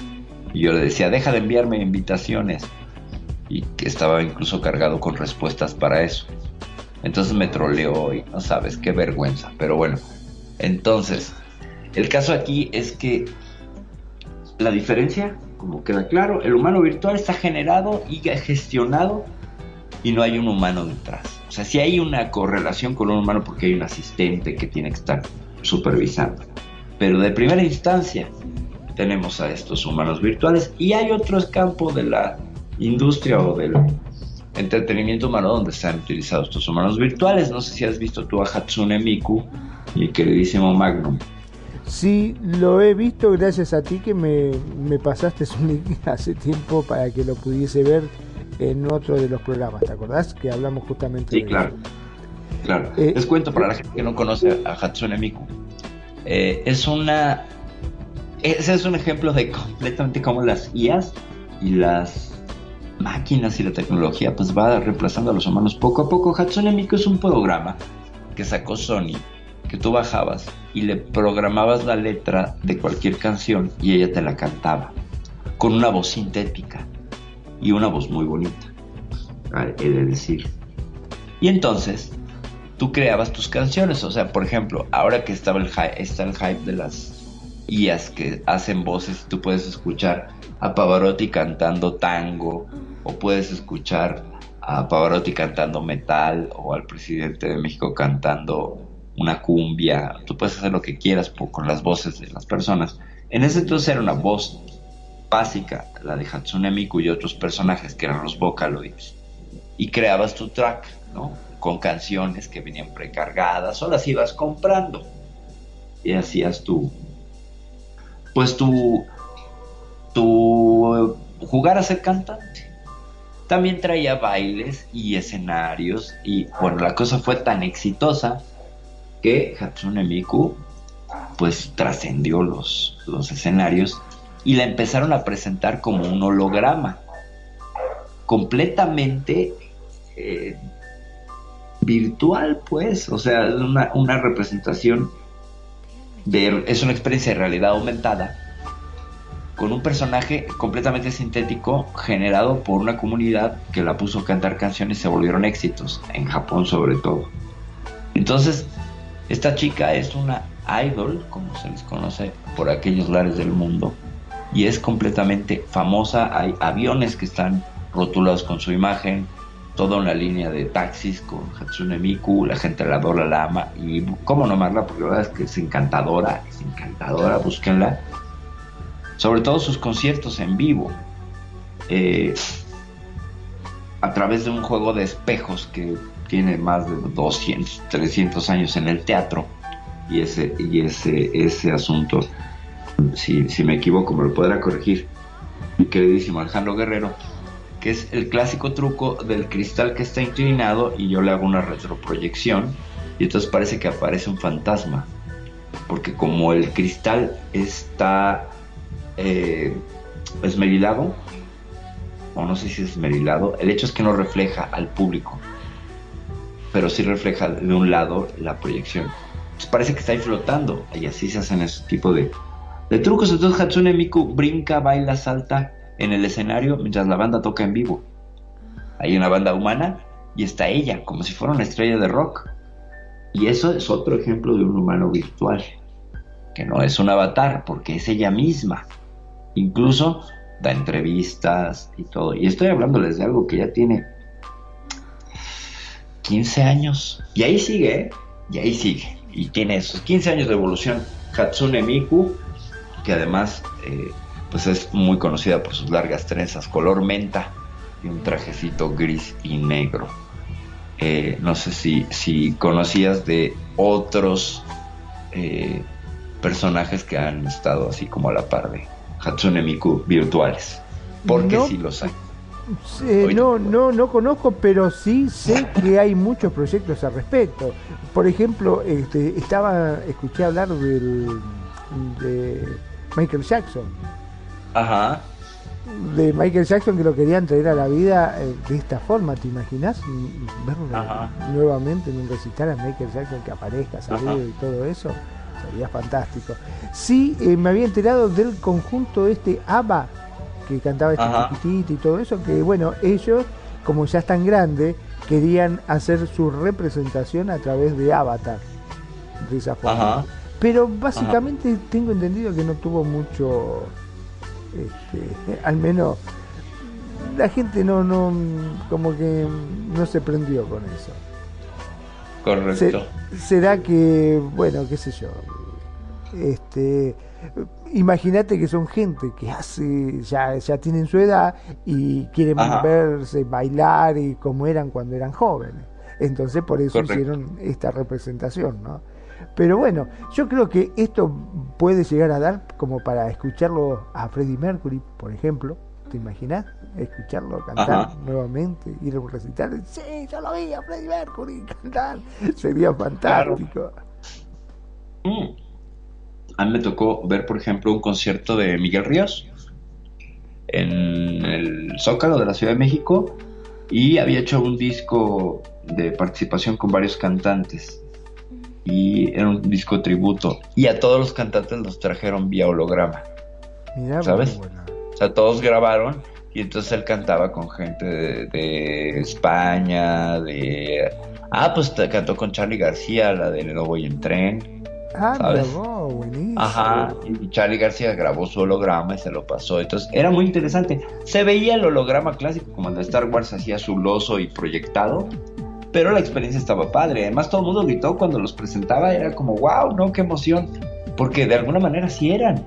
y yo le decía, deja de enviarme invitaciones y que estaba incluso cargado con respuestas para eso. Entonces me troleó y no sabes, qué vergüenza. Pero bueno, entonces, el caso aquí es que la diferencia, como queda claro, el humano virtual está generado y gestionado y no hay un humano detrás. O sea, si hay una correlación con un humano porque hay un asistente que tiene que estar supervisando. Pero de primera instancia tenemos a estos humanos virtuales y hay otros campos de la industria o del entretenimiento humano donde se han utilizado estos humanos virtuales. No sé si has visto tú a Hatsune Miku, mi queridísimo Magnum. Sí, lo he visto gracias a ti que me, me pasaste un link [laughs] hace tiempo para que lo pudiese ver en otro de los programas, ¿te acordás? Que hablamos justamente sí, claro. Claro. Eh, Les cuento para la gente que no conoce a Hatsune Miku. Eh, es una. Ese es un ejemplo de completamente cómo las IAs y las máquinas y la tecnología pues va reemplazando a los humanos poco a poco. Hatsune Miku es un programa que sacó Sony que tú bajabas y le programabas la letra de cualquier canción y ella te la cantaba con una voz sintética y una voz muy bonita, de decir. Y entonces tú creabas tus canciones, o sea, por ejemplo, ahora que estaba el está el hype de las IAs que hacen voces, tú puedes escuchar a Pavarotti cantando tango o puedes escuchar a Pavarotti cantando metal o al presidente de México cantando una cumbia, tú puedes hacer lo que quieras con las voces de las personas. En ese entonces era una voz básica, la de Hatsune Miku y otros personajes que eran los Vocaloids. Y creabas tu track, ¿no? Con canciones que venían precargadas o las ibas comprando. Y hacías tu, pues tu, tu jugar a ser cantante. También traía bailes y escenarios y bueno, la cosa fue tan exitosa que Hatsune Miku pues trascendió los, los escenarios y la empezaron a presentar como un holograma, completamente eh, virtual, pues, o sea, una, una representación de, es una experiencia de realidad aumentada con un personaje completamente sintético generado por una comunidad que la puso a cantar canciones y se volvieron éxitos, en Japón sobre todo. Entonces, esta chica es una idol, como se les conoce por aquellos lares del mundo, y es completamente famosa. Hay aviones que están rotulados con su imagen, toda una línea de taxis con Hatsune Miku, la gente la adora, la ama, y cómo no amarla, porque la verdad es que es encantadora, es encantadora, búsquenla. Sobre todo sus conciertos en vivo, eh, a través de un juego de espejos que tiene más de 200, 300 años en el teatro, y ese, y ese, ese asunto si, me equivoco, me lo podrá corregir mi queridísimo Alejandro Guerrero, que es el clásico truco del cristal que está inclinado y yo le hago una retroproyección y entonces parece que aparece un fantasma, porque como el cristal está eh, esmerilado, o no sé si es esmerilado, el hecho es que no refleja al público, pero sí refleja de un lado la proyección. Entonces parece que está ahí flotando y así se hacen ese tipo de, de trucos. Entonces Hatsune Miku brinca, baila, salta en el escenario mientras la banda toca en vivo. Hay una banda humana y está ella, como si fuera una estrella de rock. Y eso es otro ejemplo de un humano virtual, que no es un avatar, porque es ella misma. Incluso da entrevistas y todo. Y estoy hablándoles de algo que ya tiene 15 años. Y ahí sigue, ¿eh? Y ahí sigue. Y tiene esos 15 años de evolución. Hatsune Miku que además eh, pues es muy conocida por sus largas trenzas color menta y un trajecito gris y negro. Eh, no sé si, si conocías de otros eh, personajes que han estado así como a la par de Hatsune Miku virtuales, porque sí los hay. Eh, no, no, no conozco, pero sí sé que hay muchos proyectos al respecto. Por ejemplo, este, estaba, escuché hablar del, de Michael Jackson. Ajá. De Michael Jackson que lo querían traer a la vida eh, de esta forma, ¿te imaginas? Verlo nuevamente en un recital a Michael Jackson que aparezca, salido y todo eso. Sería fantástico. Sí, eh, me había enterado del conjunto este ABBA que cantaba este chiquitito y todo eso, que bueno, ellos, como ya están grandes, querían hacer su representación a través de Avatar, de esa forma. Pero básicamente tengo entendido que no tuvo mucho, este, al menos la gente no, no, como que no se prendió con eso. Correcto. será que, bueno, qué sé yo, este, imagínate que son gente que hace, ya, ya tienen su edad y quieren verse, bailar y como eran cuando eran jóvenes. Entonces por eso hicieron esta representación, ¿no? Pero bueno, yo creo que esto puede llegar a dar como para escucharlo a Freddie Mercury, por ejemplo. ¿Te imaginas? Escucharlo cantar nuevamente, ir a un recital. Sí, yo lo vi a Freddie Mercury [laughs] cantar. Sería fantástico. Mm a mí me tocó ver, por ejemplo, un concierto de Miguel Ríos en el Zócalo de la Ciudad de México y había hecho un disco de participación con varios cantantes y era un disco tributo y a todos los cantantes los trajeron vía holograma. ¿Sabes? O sea, todos grabaron y entonces él cantaba con gente de, España, de... Ah, pues cantó con Charlie García, la de No voy en tren. Ah, buenísimo. Ajá, y Charlie García grabó su holograma y se lo pasó. Entonces era muy interesante. Se veía el holograma clásico, como el de Star Wars hacía su loso y proyectado, pero la experiencia estaba padre. Además, todo el mundo gritó cuando los presentaba. Era como, wow, no, qué emoción. Porque de alguna manera sí eran.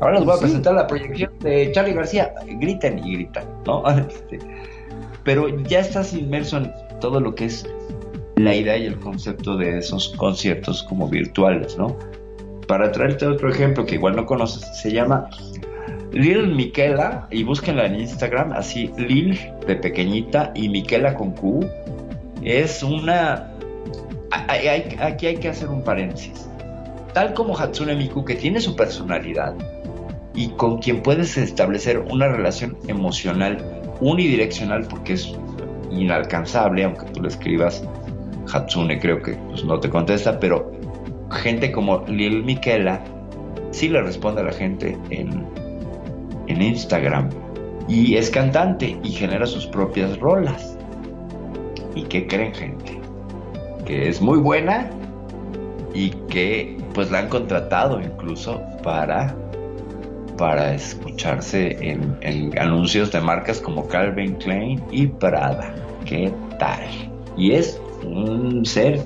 Ahora les voy a presentar la proyección de Charlie García. Griten y gritan, ¿no? [laughs] Este, pero ya estás inmerso en todo lo que es la idea y el concepto de esos conciertos como virtuales, ¿no? Para traerte otro ejemplo que igual no conoces, se llama Lil Miquela y búsquenla en Instagram, así Lil de pequeñita y Miquela con Q. Es una... aquí hay que hacer un paréntesis. Tal como Hatsune Miku, que tiene su personalidad y con quien puedes establecer una relación emocional unidireccional porque es inalcanzable, aunque tú lo escribas Hatsune creo que pues, no te contesta, pero gente como Lil Miquela sí le responde a la gente en, en Instagram. Y es cantante y genera sus propias rolas. ¿Y qué creen gente? Que es muy buena y que pues la han contratado incluso para para escucharse en, en, anuncios de marcas como Calvin Klein y Prada. ¿Qué tal? Y es un ser,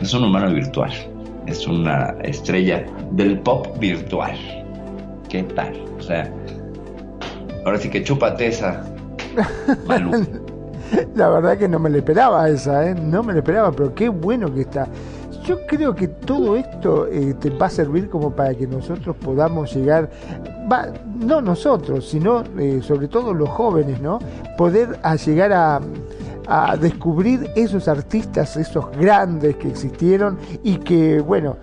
es un humano virtual, es una estrella del pop virtual. ¿Qué tal? O sea, ahora sí que chúpate esa. [laughs] [laughs] La verdad que no me le esperaba esa, ¿eh? no me le esperaba, pero qué bueno que está. Yo creo que todo esto eh, te va a servir como para que nosotros podamos llegar, va, no nosotros, sino eh, sobre todo los jóvenes, ¿no? Poder a llegar a, a descubrir esos artistas, esos grandes que existieron y que, bueno,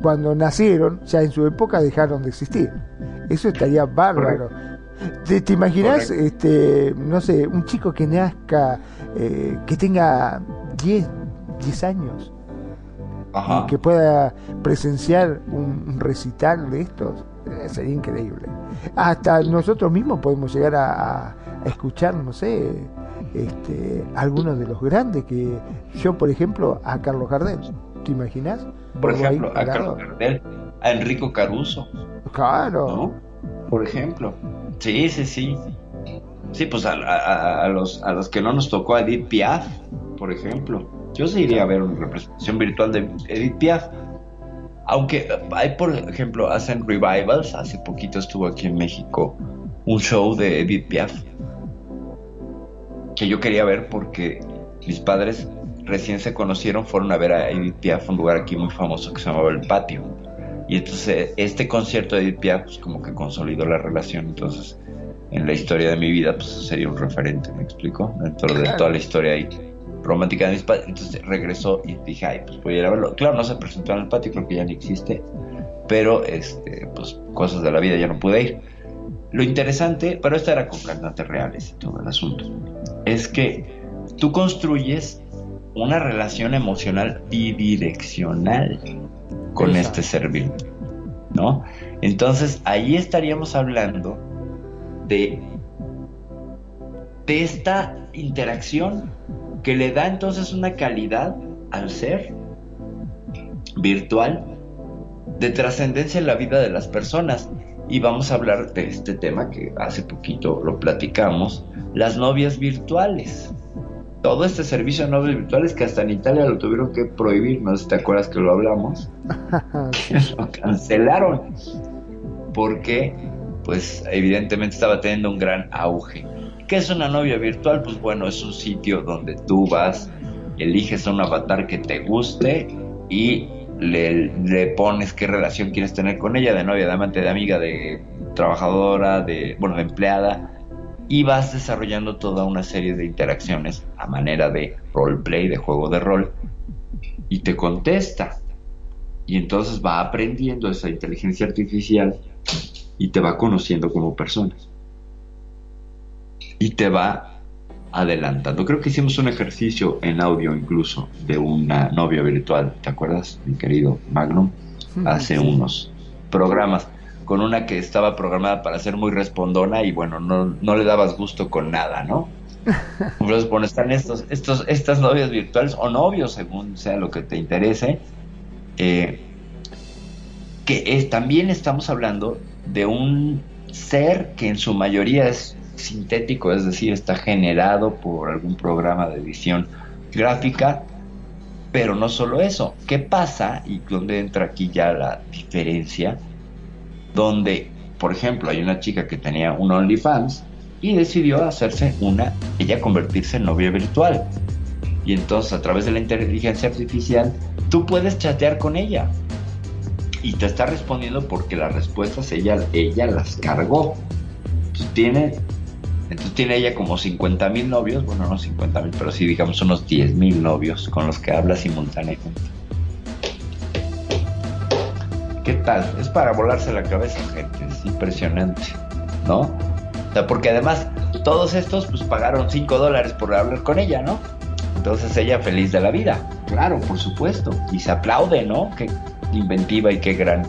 cuando nacieron, ya en su época dejaron de existir. Eso estaría bárbaro. ¿Te, te imaginas, este, no sé, un chico que nazca, eh, que tenga 10, 10 años y que pueda presenciar un, recital de estos? Eh, sería increíble. Hasta nosotros mismos podemos llegar a, a escuchar, no sé, este, algunos de los grandes que yo, por ejemplo, a Carlos Gardel, ¿te imaginas? Por ejemplo, a Carlos Gardel, a Enrico Caruso. Claro. Por ejemplo. Sí, sí, sí. Sí, pues a, los, a los que no nos tocó a Edith Piaf, por ejemplo. Yo sí iría a ver una representación virtual de Edith Piaf. Aunque hay, por ejemplo, hacen revivals. Hace poquito estuvo aquí en México un show de Edith Piaf que yo quería ver porque mis padres recién se conocieron, fueron a ver a Edith Piaf, un lugar aquí muy famoso que se llamaba El Patio. Y entonces este concierto de Edith Piaf pues, como que consolidó la relación. Entonces en la historia de mi vida, pues sería un referente, ¿me explico? Dentro de toda la historia ahí romántica de mis padres. Entonces regresó y dije, ay, pues voy a ir a verlo. Claro, no se presentó en el patio, creo que ya ni existe, pero este, pues cosas de la vida ya no pude ir. Lo interesante, pero esto era con cantantes reales y todo el asunto, es que tú construyes una relación emocional bidireccional con este ser vivo, ¿no? Entonces ahí estaríamos hablando de, de esta interacción que le da entonces una calidad al ser virtual de trascendencia en la vida de las personas. Y vamos a hablar de este tema que hace poquito lo platicamos, las novias virtuales. Todo este servicio de novias virtuales que hasta en Italia lo tuvieron que prohibir, no sé si te acuerdas que lo hablamos, [laughs] lo cancelaron, porque pues evidentemente estaba teniendo un gran auge. ¿Qué es una novia virtual? Pues bueno, es un sitio donde tú vas, eliges un avatar que te guste y le, pones qué relación quieres tener con ella, de novia, de amante, de amiga, de trabajadora, de, bueno, de empleada, y vas desarrollando toda una serie de interacciones a manera de roleplay, de juego de rol, y te contesta. Y entonces va aprendiendo esa inteligencia artificial y te va conociendo como persona. Y te va adelantando. Creo que hicimos un ejercicio en audio incluso de una novia virtual, ¿te acuerdas, mi querido Magnum? Hace unos programas con una que estaba programada para ser muy respondona y bueno, no, le dabas gusto con nada, ¿no? [laughs] Entonces, bueno, están estos, estos, estas novias virtuales o novios, según sea lo que te interese, eh, que es, también estamos hablando de un ser que en su mayoría es sintético, es decir, está generado por algún programa de edición gráfica, pero no solo eso. ¿Qué pasa? Y donde entra aquí ya la diferencia, donde, por ejemplo, hay una chica que tenía un OnlyFans y decidió hacerse una, ella convertirse en novia virtual. Y entonces a través de la inteligencia artificial, tú puedes chatear con ella. Y te está respondiendo porque las respuestas ella, ella las cargó. tiene entonces tiene ella como 50 mil novios, bueno, no 50 mil, pero sí digamos unos 10 mil novios con los que habla simultáneamente. ¿Qué tal? Es para volarse la cabeza, gente, es impresionante, ¿no? O sea, porque además todos estos pues pagaron 5 dólares por hablar con ella, ¿no? Entonces ella feliz de la vida, claro, por supuesto, y se aplaude, ¿no? Qué inventiva y qué gran,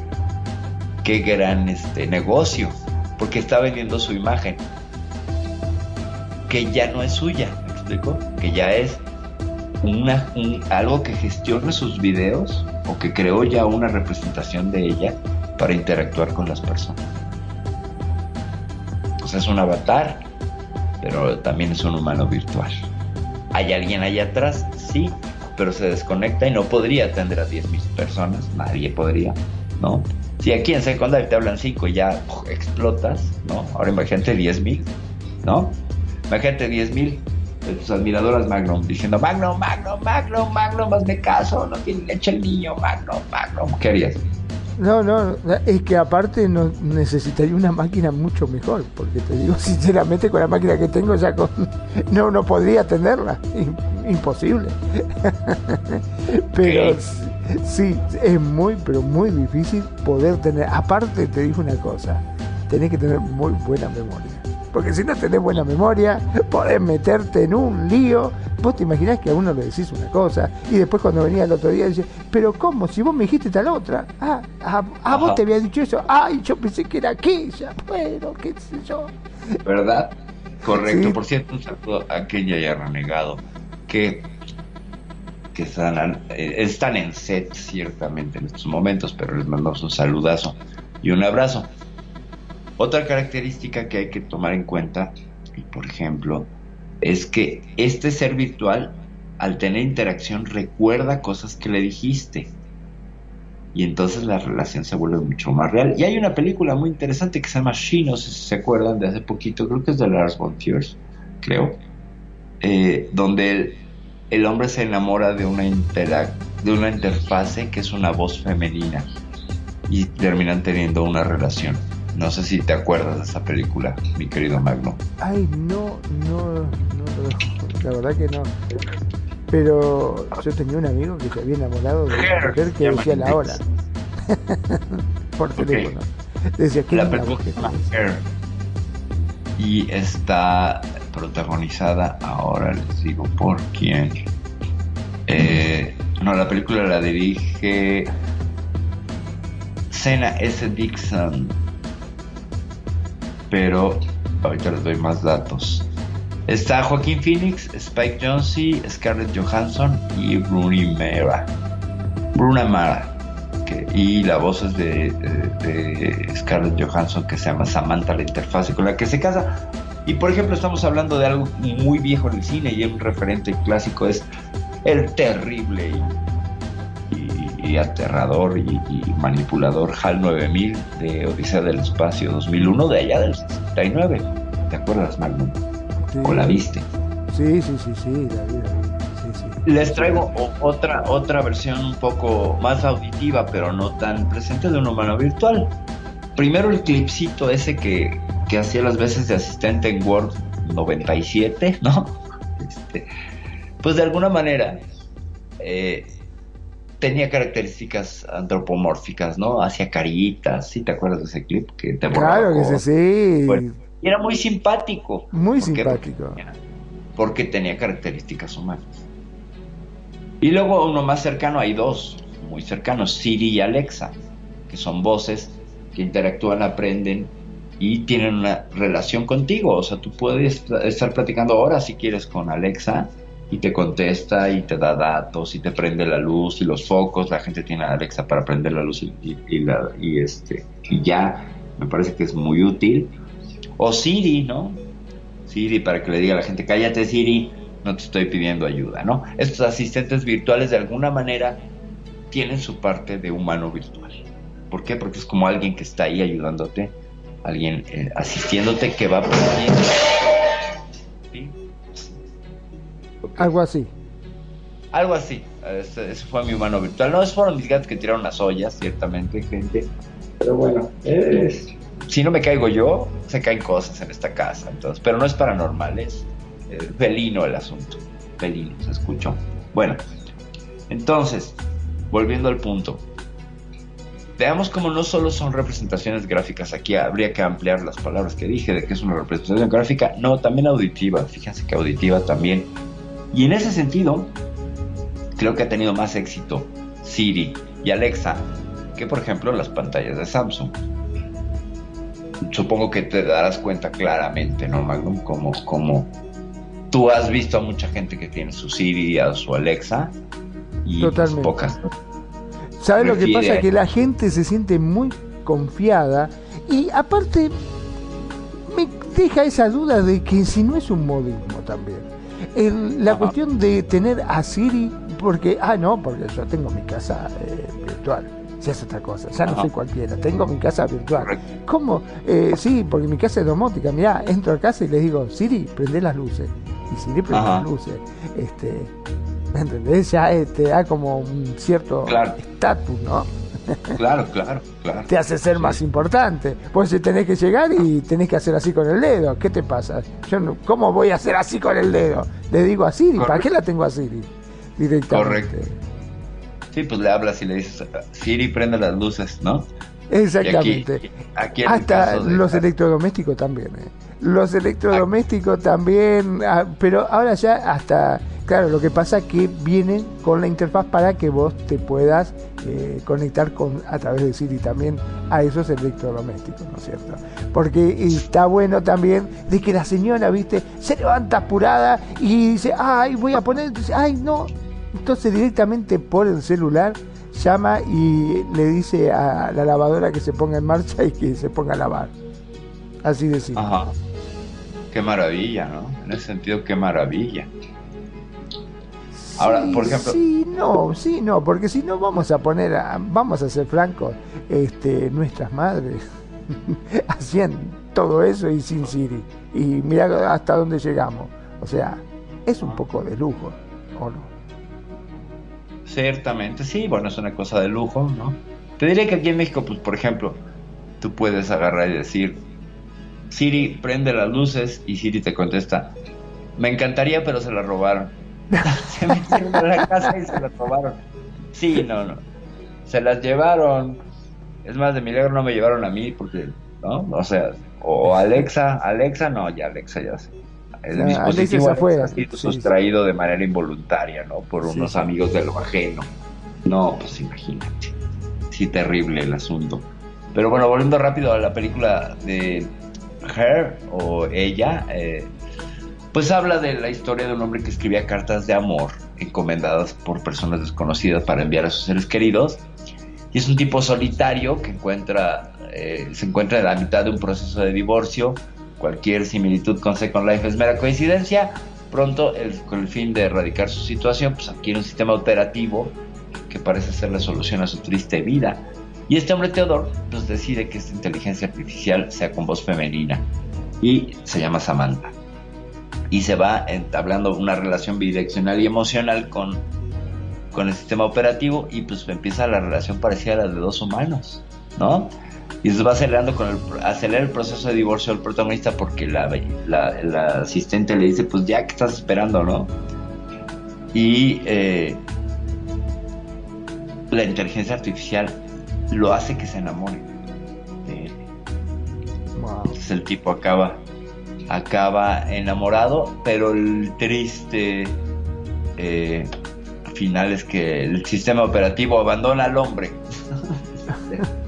qué gran este negocio, porque está vendiendo su imagen que ya no es suya, ¿me explico? Que ya es una, algo que gestiona sus videos o que creó ya una representación de ella para interactuar con las personas. Entonces es un avatar, pero también es un humano virtual. ¿Hay alguien allá atrás? Sí, pero se desconecta y no podría atender a 10.000 personas, nadie podría, ¿no? Si aquí en secundaria te hablan 5 y ya explotas, ¿no? Ahora imagínate 10.000, ¿no? Imagínate 10 mil de tus admiradoras Magnum diciendo Magnum, Magnum, Magnum, Magnum, hazme caso, no tiene leche el niño, Magnum, Magnum. ¿Qué harías? No, no, es que aparte no necesitaría una máquina mucho mejor, porque te digo [laughs] sinceramente con la máquina que tengo ya con, [laughs] no, no podría tenerla, imposible. [laughs] pero sí, es muy, pero muy difícil poder tener, aparte te digo una cosa, tenés que tener muy buena memoria. Porque si no tenés buena memoria, podés meterte en un lío. Vos te imaginás que a uno le decís una cosa y después cuando venía el otro día dice, pero ¿cómo? Si vos me dijiste tal otra. Ah, ah, ah vos te había dicho eso. Ay, yo pensé que era aquella. Bueno, qué sé yo. ¿Verdad? Correcto. Por cierto, un saludo a aquella ya renegado que que están, eh, están en set ciertamente en estos momentos, pero les mandamos un saludazo y un abrazo. Otra característica que hay que tomar en cuenta, por ejemplo, es que este ser virtual, al tener interacción, recuerda cosas que le dijiste. Y entonces la relación se vuelve mucho más real. Y hay una película muy interesante que se llama She, no sé si se acuerdan de hace poquito, creo que es de Lars von Trier, creo, eh, donde el, hombre se enamora de una, de una interfase que es una voz femenina y terminan teniendo una relación No sé si te acuerdas de esa película, mi querido Magno. Ay, no, no, no, la verdad que no. Pero yo tenía un amigo que se había enamorado de una mujer que decía la hora. [laughs] Por teléfono. Decía que la película Y está protagonizada, ahora les digo por quién. Eh, no, la película la dirige Sena S. Dixon. Pero ahorita les doy más datos. Está Joaquín Phoenix, Spike Jonze, Scarlett Johansson y Bruni Mara. Bruna Mara. y la voz es de, de, Scarlett Johansson que se llama Samantha la interfaz con la que se casa. Y por ejemplo estamos hablando de algo muy viejo en el cine y un referente clásico es el terrible y, aterrador y, manipulador HAL 9000 de Odisea del Espacio 2001 de allá del 69. ¿Te acuerdas, Magnum? ¿O la viste? Sí, sí, sí, sí, la vi, Les traigo otra, otra versión un poco más auditiva, pero no tan presente de un humano virtual. Primero el clipcito ese que, que hacía las veces de asistente en Word 97, ¿no? Este, pues de alguna manera eh, tenía características antropomórficas, ¿no? Hacía caritas, ¿sí te acuerdas de ese clip? Que te claro que sí, y era muy simpático. Muy simpático. Porque, tenía características humanas. Y luego uno más cercano, hay dos muy cercanos, Siri y Alexa, que son voces que interactúan, aprenden y tienen una relación contigo. O sea, tú puedes estar platicando ahora si quieres con Alexa y te contesta y te da datos y te prende la luz y los focos. La gente tiene a Alexa para prender la luz y, la, y, este, y ya me parece que es muy útil. O Siri, ¿no? Siri para que le diga a la gente, cállate Siri, no te estoy pidiendo ayuda, ¿no? Estos asistentes virtuales de alguna manera tienen su parte de humano virtual. ¿Por qué? Porque es como alguien que está ahí ayudándote, alguien eh, asistiéndote que va aprendiendo. Algo así. Algo así. Ese, fue mi humano virtual. No, esos fueron mis gatos que tiraron las ollas, ciertamente, gente. Pero bueno, si no me caigo yo, se caen cosas en esta casa. Entonces, pero no es paranormal, es felino el asunto. Felino, se escuchó. Bueno, entonces, volviendo al punto. Veamos cómo no solo son representaciones gráficas, aquí habría que ampliar las palabras que dije de que es una representación gráfica, no, también auditiva, fíjense que auditiva también y en ese sentido, creo que ha tenido más éxito Siri y Alexa que, por ejemplo, las pantallas de Samsung. Supongo que te darás cuenta claramente, ¿no, Magnum? Como, como tú has visto a mucha gente que tiene su Siri o su Alexa y pues, Totalmente. pocas. ¿Sabes lo que pasa? Que la gente se siente muy confiada y aparte me deja esa duda de que si no es un modismo también la cuestión de tener a Siri, porque, ah, no, porque yo tengo mi casa eh, virtual. Si es otra cosa, ya no soy cualquiera, tengo mi casa virtual. ¿Cómo? Eh, sí, porque mi casa es domótica. Mirá, entro a casa y le digo, Siri, prende las luces. Y Siri prende las luces. Este, ¿Me entendés? Ya eh, te da como un cierto estatus, ¿no? Claro, claro, claro. Te hace ser más importante. Pues si tenés que llegar y tenés que hacer así con el dedo. ¿Qué te pasa? Yo no, ¿Cómo voy a hacer así con el dedo? Le digo a Siri. ¿Para qué la tengo a Siri? Directamente. Correcto. Sí, pues le hablas y le dices, Siri prende las luces, ¿no? Exactamente. Hasta los electrodomésticos también. ¿eh? Los electrodomésticos también, ah, pero ahora ya hasta, claro, lo que pasa es que vienen con la interfaz para que vos te puedas eh, conectar con a través de Siri también a esos electrodomésticos, ¿no es cierto? Porque está bueno también de que la señora, viste, se levanta apurada y dice, ay, voy a poner, entonces, ay, no, entonces directamente por el celular llama y le dice a la lavadora que se ponga en marcha y que se ponga a lavar. Así de simple. Ajá. Qué maravilla, ¿no? En ese sentido, qué maravilla. Ahora, por ejemplo. Sí, no, sí, no, porque si no vamos a poner, vamos a ser francos, este, nuestras madres [laughs] hacían todo eso y sin Siri. Y mira hasta dónde llegamos. O sea, es un poco de lujo, ¿o no? Ciertamente, sí, bueno, es una cosa de lujo, ¿no? Te diré que aquí en México, pues, por ejemplo, tú puedes agarrar y decir, Siri, prende las luces y Siri te contesta, me encantaría, pero se la robaron. [laughs] se metieron a la casa y se la robaron. Sí, no, no. Se las llevaron. Es más, de milagro no me llevaron a mí porque, ¿no? O sea, o Alexa, Alexa, no, ya Alexa ya sé. El dispositivo ha sido sustraído de manera involuntaria, ¿no? Por unos amigos de lo ajeno. No, pues imagínate. Sí, terrible el asunto. Pero bueno, volviendo rápido a la película de Her o Ella, eh, pues habla de la historia de un hombre que escribía cartas de amor encomendadas por personas desconocidas para enviar a sus seres queridos. Y es un tipo solitario que encuentra, eh, se encuentra en la mitad de un proceso de divorcio. Cualquier similitud con Second Life es mera coincidencia. Pronto, con el fin de erradicar su situación, pues adquiere un sistema operativo que parece ser la solución a su triste vida. Y este hombre Teodor pues decide que esta inteligencia artificial sea con voz femenina y se llama Samantha. Y se va entablando una relación bidireccional y emocional con, con el sistema operativo y pues empieza la relación parecida a la de dos humanos, ¿no? Y se va acelerando con el, acelera el proceso de divorcio del protagonista porque la, asistente le dice, pues ya que estás esperando, ¿no? Y eh, la inteligencia artificial lo hace que se enamore Entonces el tipo acaba, acaba enamorado, pero el triste eh, final es que el sistema operativo abandona al hombre. [laughs]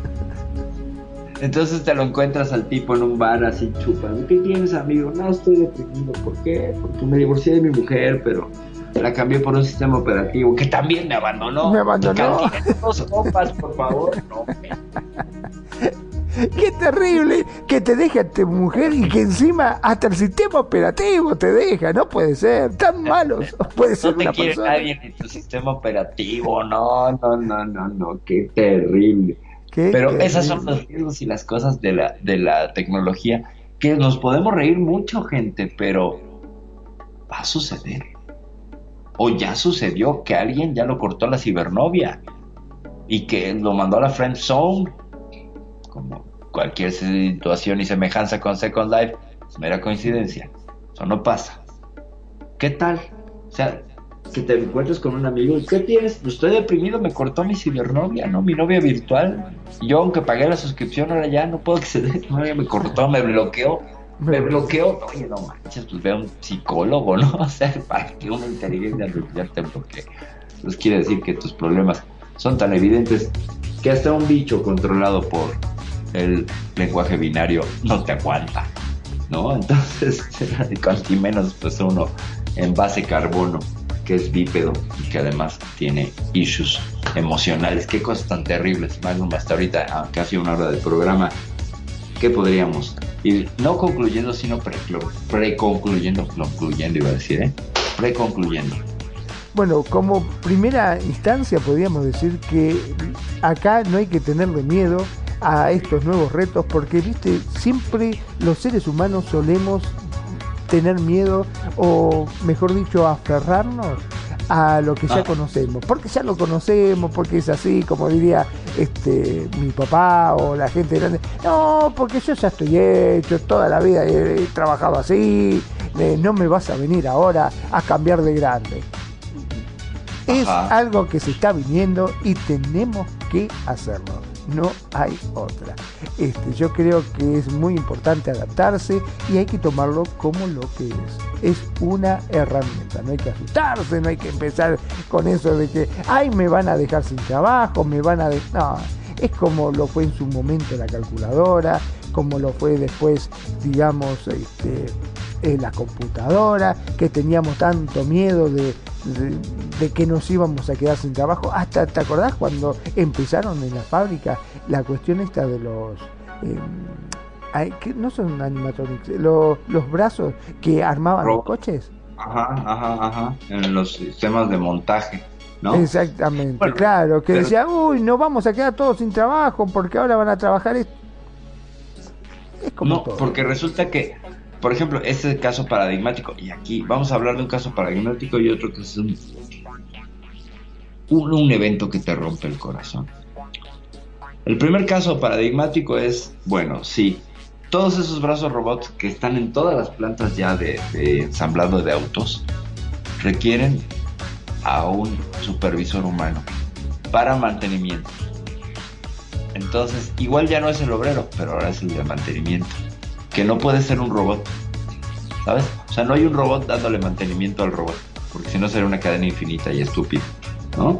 Entonces te lo encuentras al tipo en un bar así chupando. ¿Qué tienes, amigo? No, estoy deprimido. ¿Por qué? Porque me divorcié de mi mujer, pero la cambié por un sistema operativo que también me abandonó. Me abandonó. Dos copas, por favor. No. [laughs] Qué terrible que te deje a tu mujer y que encima hasta el sistema operativo te deja. No puede ser. Tan malos. [laughs] Puede ser no te quiere nadie en tu sistema operativo. No, no, no, no, no. Qué terrible. Pero esas son los riesgos y las cosas de la, de la tecnología que nos podemos reír mucho, gente, pero va a suceder o ya sucedió que alguien ya lo cortó la cibernovia y que lo mandó a la friend zone como cualquier situación y semejanza con Second Life es mera coincidencia eso no pasa ¿qué tal? o sea que te encuentres con un amigo y ¿qué tienes? Pues estoy deprimido, me cortó mi cibernovia, ¿no? Mi novia virtual. Yo, aunque pagué la suscripción, ahora ya no puedo [laughs] acceder. me cortó, me bloqueó me bloqueó, oye, no manches, pues ve a un psicólogo, ¿no? [laughs] O sea, para que una inteligencia artificial te bloquee. Pues quiere decir que tus problemas son tan evidentes que hasta un bicho controlado por el lenguaje binario no te aguanta, ¿no? Entonces, [laughs] cuanto menos pues uno en base carbono, que es bípedo y que además tiene issues emocionales. Qué cosas tan terribles. Magnum, hasta ahorita, casi una hora del programa, ¿qué podríamos y no concluyendo, sino preconcluyendo, pre concluyendo iba a decir, ¿eh? Preconcluyendo. Bueno, como primera instancia podríamos decir que acá no hay que tenerle miedo a estos nuevos retos porque, viste, siempre los seres humanos solemos tener miedo o, mejor dicho, aferrarnos a lo que ya ah. conocemos, porque ya lo conocemos, porque es así, como diría este mi papá o la gente grande. No, porque yo ya estoy hecho, toda la vida he, trabajado así, eh, no me vas a venir ahora a cambiar de grande. Es algo que se está viniendo y tenemos que hacerlo no hay otra. Este, yo creo que es muy importante adaptarse y hay que tomarlo como lo que es. Es una herramienta, no hay que asustarse, no hay que empezar con eso de que, ay, me van a dejar sin trabajo, me van a... No, es como lo fue en su momento la calculadora, como lo fue después, digamos, este, en la computadora, que teníamos tanto miedo de, de, que nos íbamos a quedar sin trabajo. Hasta, ¿te acordás cuando empezaron en la fábrica la cuestión esta de los... Eh, que no son animatronics, los, los brazos que armaban los coches. Ajá, ajá, ajá, en los sistemas de montaje. ¿No? Exactamente, claro, que decía, uy, no vamos a quedar todos sin trabajo porque ahora van a trabajar esto. Es como no, porque resulta que por ejemplo, este caso paradigmático, y aquí vamos a hablar de un caso paradigmático y otro que es un, un, evento que te rompe el corazón. El primer caso paradigmático es, bueno, sí, todos esos brazos robots que están en todas las plantas ya de, ensamblado de autos requieren a un supervisor humano para mantenimiento. Entonces, igual ya no es el obrero, pero ahora es el de mantenimiento. Que no puede ser un robot. ¿Sabes? O sea, no hay un robot dándole mantenimiento al robot. Porque si no sería una cadena infinita y estúpida. ¿No?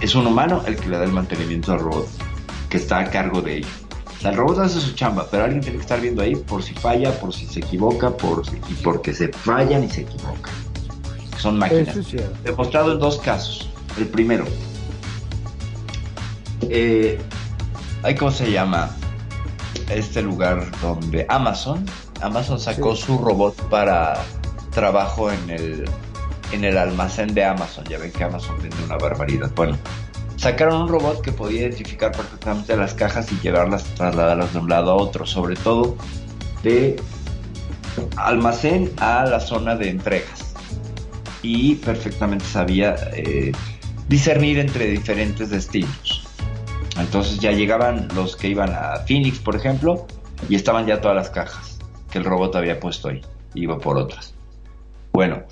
Es un humano el que le da el mantenimiento al robot. Que está a cargo de ello. O sea, el robot hace su chamba, pero alguien tiene que estar viendo ahí por si falla, por si se equivoca, por y porque se fallan y se equivocan. Son máquinas. Es. Demostrado en dos casos. El primero, eh, ¿cómo se llama? Este lugar donde Amazon, Amazon sacó Sí. su robot para trabajo en el, en el almacén de Amazon. Ya ven que Amazon vende una barbaridad. Bueno, sacaron un robot que podía identificar perfectamente las cajas y llevarlas, trasladarlas de un lado a otro, sobre todo de almacén a la zona de entregas. Y perfectamente sabía eh, discernir entre diferentes destinos. Entonces ya llegaban los que iban a Phoenix, por ejemplo, y estaban ya todas las cajas que el robot había puesto ahí. Iba por otras. Bueno,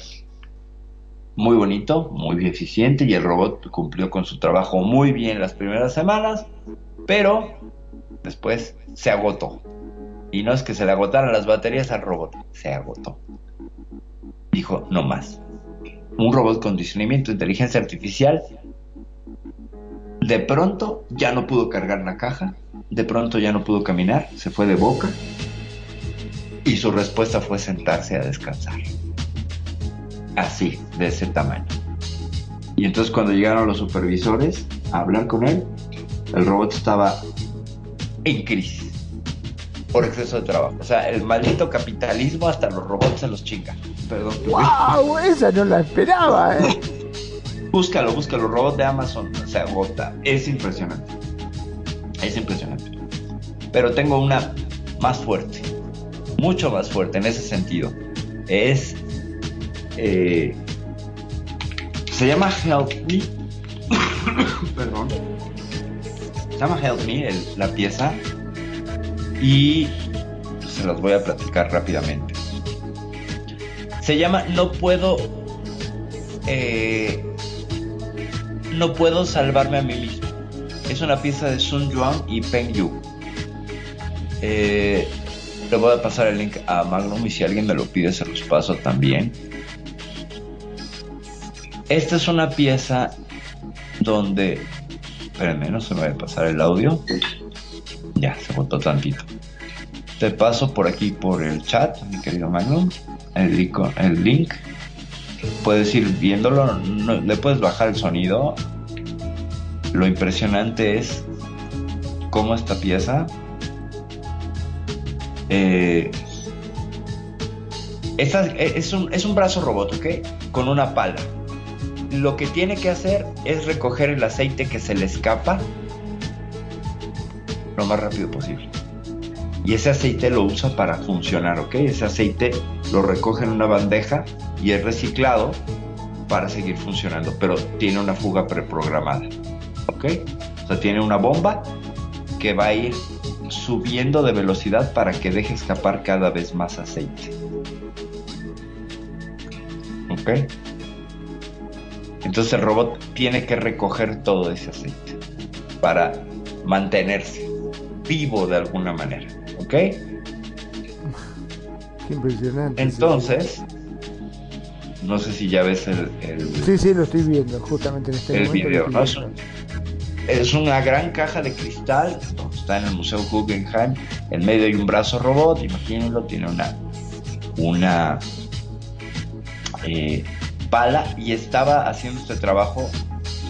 muy bonito, muy eficiente y el robot cumplió con su trabajo muy bien las primeras semanas, pero después se agotó. Y no es que se le agotaran las baterías al robot, se agotó. Dijo, no más. Un robot con discernimiento inteligencia artificial de pronto ya no pudo cargar la caja, de pronto ya no pudo caminar, se fue de boca y su respuesta fue sentarse a descansar. Así, de ese tamaño. Y entonces cuando llegaron los supervisores a hablar con él, el robot estaba en crisis por exceso de trabajo. O sea, el maldito capitalismo hasta los robots se los chinga. Perdón. ¡Wow! Esa no la esperaba, ¿eh? [laughs] Búscalo, búscalo. Robot de Amazon se agota. Es impresionante. Es impresionante. Pero tengo una más fuerte. Mucho más fuerte en ese sentido. Es. Eh, se llama Help Me. [coughs] Perdón. Se llama Help Me la pieza. Y se los voy a platicar rápidamente. Se llama No puedo. eh, no puedo salvarme a mí mismo. Es una pieza de Sun Yuan y Peng Yu. Eh, le voy a pasar el link a Magnum y si alguien me lo pide se los paso también. Esta es una pieza donde... Espérenme, no se me va a pasar el audio. Ya, se botó tantito. Te paso por aquí por el chat, mi querido Magnum, el, link puedes ir viéndolo, le puedes bajar el sonido. Lo impresionante es cómo esta pieza eh, esta- es, un, es un brazo robot, ¿ok? Con una pala. Lo que tiene que hacer es recoger el aceite que se le escapa lo más rápido posible. Y ese aceite lo usa para funcionar, ¿ok? Ese aceite lo recoge en una bandeja y es reciclado para seguir funcionando, pero tiene una fuga preprogramada, ¿ok? O sea, tiene una bomba que va a ir subiendo de velocidad para que deje escapar cada vez más aceite. ¿Ok? Entonces el robot tiene que recoger todo ese aceite para mantenerse vivo de alguna manera, ¿ok? Qué impresionante. Entonces, no sé si ya ves el, el, Sí, sí, lo estoy viendo justamente en este el momento. video, ¿no? Es, viendo. un- es una gran caja de cristal, está en el Museo Guggenheim, en medio hay un brazo robot, imagínenlo, tiene una, una eh, y estaba haciendo este trabajo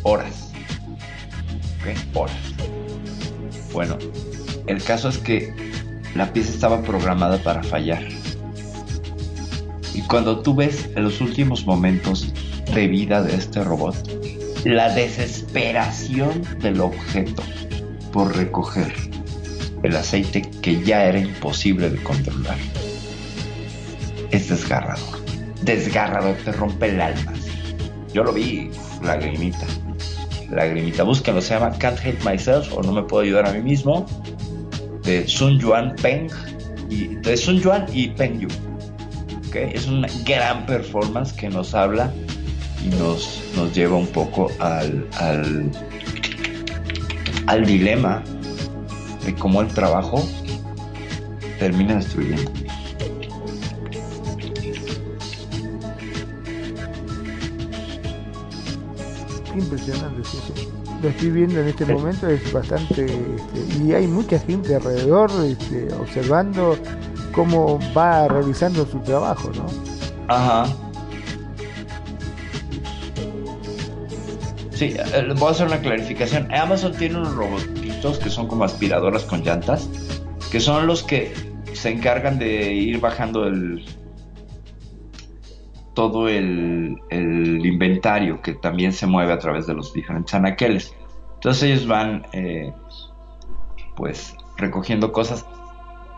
horas. ¿Ok? Horas. Bueno, el caso es que la pieza estaba programada para fallar. Y cuando tú ves en los últimos momentos de vida de este robot, la desesperación del objeto por recoger el aceite que ya era imposible de controlar es desgarrador. Desgarrador, te rompe el alma. Yo lo vi, lagrimita. lagrimita. Búsquenlo, se llama Can't Help Myself o No Me Puedo Ayudar a Mí Mismo, de Sun Yuan Peng, y, de Sun Yuan y Peng Yu. ¿Okay? Es una gran performance que nos habla y nos, nos lleva un poco al, al, al dilema de cómo el trabajo termina destruyendo. Impresionante, sí, sí. Lo estoy viendo en este momento, es bastante... este, y hay mucha gente alrededor este, observando cómo va realizando su trabajo, ¿no? Ajá. Sí, eh, voy a hacer una clarificación. Amazon tiene unos robotitos que son como aspiradoras con llantas, que son los que se encargan de ir bajando el todo el, inventario que también se mueve a través de los diferentes anaqueles. Entonces ellos van eh, pues recogiendo cosas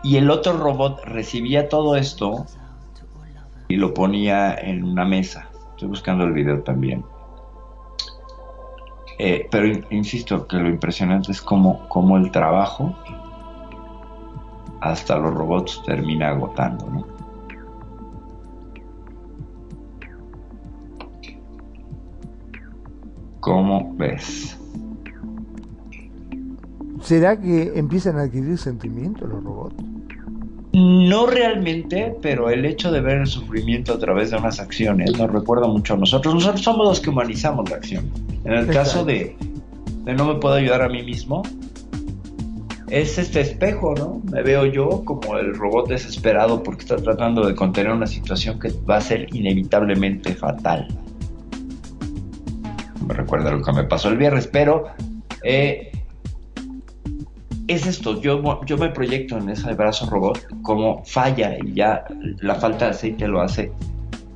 y el otro robot recibía todo esto y lo ponía en una mesa. Estoy buscando el video también. Eh, pero in- insisto que lo impresionante es cómo, cómo el trabajo hasta los robots termina agotando, ¿no? ¿Cómo ves? ¿Será que empiezan a adquirir sentimientos los robots? No realmente, pero el hecho de ver el sufrimiento a través de unas acciones nos recuerda mucho a nosotros. Nosotros somos los que humanizamos la acción. En el caso de, de no me puedo ayudar a mí mismo, es este espejo, ¿no? Me veo yo como el robot desesperado porque está tratando de contener una situación que va a ser inevitablemente fatal. Me recuerda lo que me pasó el viernes, pero eh, es esto, yo, yo me proyecto en ese brazo robot como falla y ya la falta de aceite lo hace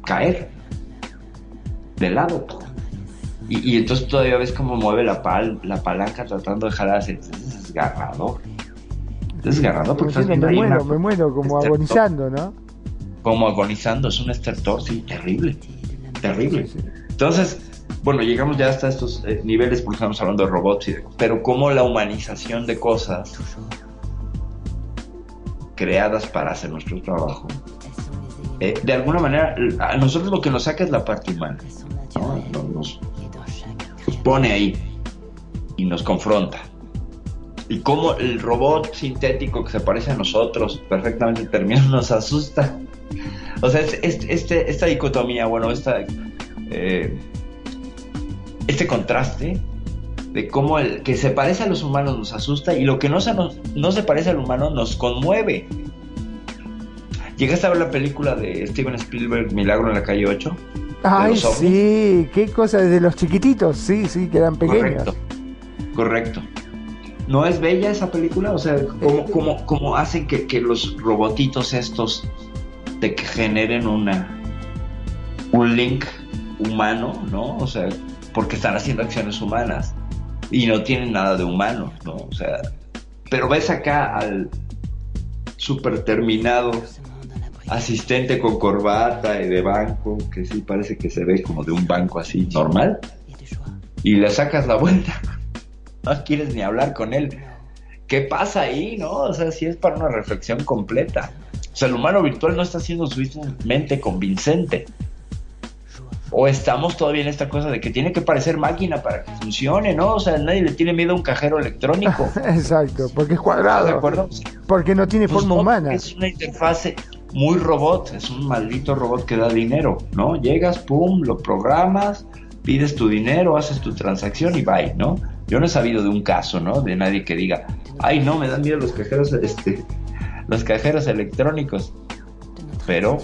caer de lado. Y, y entonces todavía ves cómo mueve la, pal, la palanca tratando de jalar aceite. Es desgarrador. Es desgarrador porque estás me viendo ahí muero, una- me muero como estertor. agonizando, ¿no? como agonizando, es un estertor, sí, terrible, terrible. Entonces, bueno, llegamos ya hasta estos eh, niveles porque estamos hablando de robots, y de- pero como la humanización de cosas creadas para hacer nuestro trabajo, eh, de alguna manera, a nosotros lo que nos saca es la parte humana, ¿no? Nos, pone ahí y nos confronta. Y como el robot sintético que se parece a nosotros perfectamente termina nos asusta. O sea, es- este, esta dicotomía, bueno, esta, eh, este contraste de cómo el que se parece a los humanos nos asusta y lo que no se, nos- no se parece al humano nos conmueve. ¿Llegaste a ver la película de Steven Spielberg, Milagro en la calle 8? Ay, sí, qué cosa, desde los chiquititos, sí, sí, que eran pequeños. Correcto. Correcto. ¿No es bella esa película? O sea, ¿cómo, cómo, cómo hacen que, que los robotitos estos te generen una un link humano, ¿no? O sea, porque están haciendo acciones humanas y no tienen nada de humano, ¿no? O sea, pero ves acá al super terminado asistente con corbata y de banco, que sí parece que se ve como de un banco así normal, y le sacas la vuelta. [laughs] No quieres ni hablar con él. ¿Qué pasa ahí, no? O sea, si es para una reflexión completa. O sea, el humano virtual no está siendo suficientemente convincente. O estamos todavía en esta cosa de que tiene que parecer máquina para que funcione, ¿no? O sea, nadie le tiene miedo a un cajero electrónico. [laughs] Exacto, porque es ¿Estás de cuadrado, acuerdo? porque no tiene Pues forma no, humana. Es una interfase muy robot, es un maldito robot que da dinero, ¿no? Llegas, pum, lo programas, pides tu dinero, haces tu transacción y bye, ¿no? Yo no he sabido de un caso, ¿no? De nadie que diga, ay, no, me dan miedo los cajeros, este, los cajeros electrónicos. Pero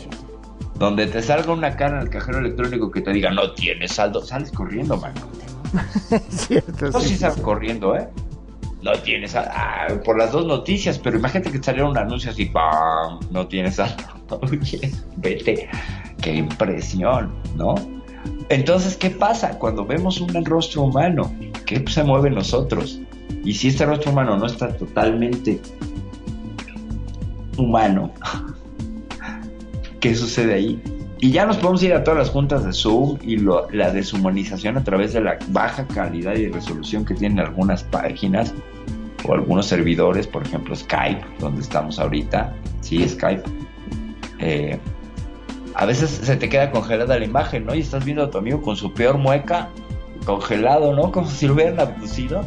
donde te salga una cara en el cajero electrónico que te diga, no tienes saldo, sales corriendo, mano. [laughs] Es cierto, No, sí. sí sales corriendo, ¿eh? No tienes saldo. Ah, por las dos noticias, pero imagínate que saliera un anuncio así, ¡pam! No tienes saldo. [laughs] Oye, vete. Qué impresión, ¿no? Entonces, ¿qué pasa cuando vemos un rostro humano? ¿Qué se mueve en nosotros? Y si este rostro humano no está totalmente humano, ¿qué sucede ahí? Y ya nos podemos ir a todas las juntas de Zoom y la deshumanización a través de la baja calidad y resolución que tienen algunas páginas o algunos servidores, por ejemplo Skype, donde estamos ahorita, sí, Skype. Eh, a veces se te queda congelada la imagen, ¿no? Y estás viendo a tu amigo con su peor mueca, congelado, ¿no? Como si lo hubieran abducido,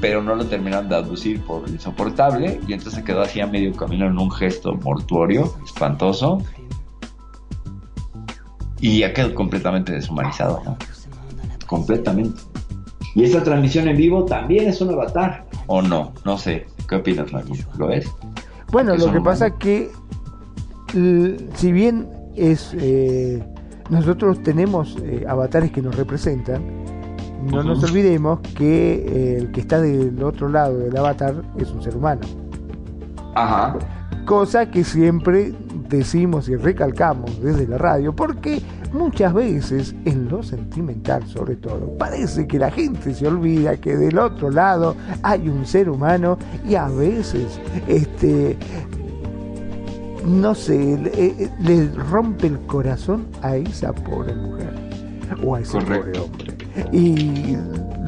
pero no lo terminaron de abducir por insoportable, y entonces se quedó así a medio camino en un gesto mortuorio, espantoso, y ya quedó completamente deshumanizado, ¿no? Completamente. Y esta transmisión en vivo también es un avatar, ¿o no? No sé. ¿Qué opinas, Mario? ¿Lo es? Bueno, lo que pasa que, si bien es eh, nosotros tenemos eh, avatares que nos representan, no nos olvidemos que eh, el que está del otro lado del avatar es un ser humano. Ajá. Cosa que siempre decimos y recalcamos desde la radio, porque muchas veces, en lo sentimental sobre todo, parece que la gente se olvida que del otro lado hay un ser humano y a veces, este, no sé, le, rompe el corazón a esa pobre mujer o a ese pobre hombre. Y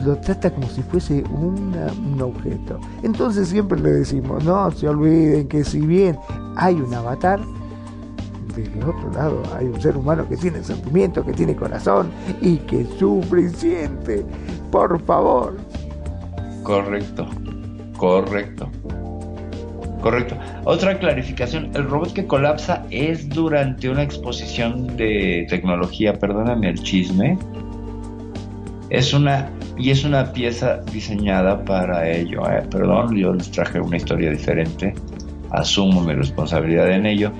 lo trata como si fuese un objeto. Entonces siempre le decimos, no se olviden que si bien hay un avatar, del otro lado hay un ser humano que tiene sentimiento, que tiene corazón y que sufre y siente. Por favor. Correcto, correcto. Correcto. Otra clarificación, el robot que colapsa es durante una exposición de tecnología, perdóname el chisme. Es una y es una pieza diseñada para ello. ¿eh? Perdón, yo les traje una historia diferente. Asumo mi responsabilidad en ello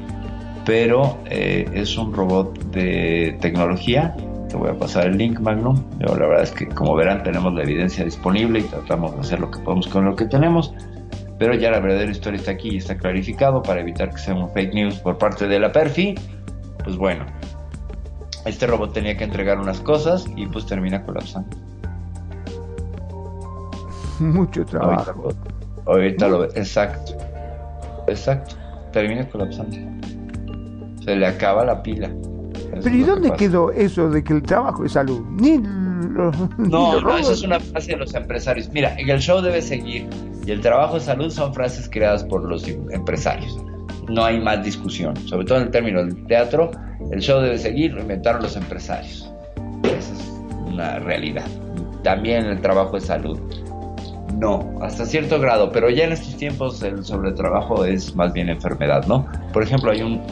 pero eh, es un robot de tecnología. Te voy a pasar el link, Magnum. la verdad es que, como verán, tenemos la evidencia disponible y tratamos de hacer lo que podemos con lo que tenemos. Pero ya la verdadera historia está aquí y está clarificado para evitar que sea un fake news por parte de la Perfi. Pues bueno, este robot tenía que entregar unas cosas y pues termina colapsando. Mucho trabajo. Ahorita, lo ve. Exacto. Exacto. Termina colapsando se le acaba la pila. Pero ¿y dónde quedó eso de que el trabajo es salud? Ni no, no, eso es una frase de los empresarios. Mira, el show debe seguir y el trabajo es salud son frases creadas por los empresarios. No hay más discusión, sobre todo en el término del teatro. El show debe seguir, lo inventaron los empresarios. Esa es una realidad. También el trabajo es salud. No, hasta cierto grado, pero ya en estos tiempos el sobretrabajo es más bien enfermedad, ¿no? Por ejemplo, hay un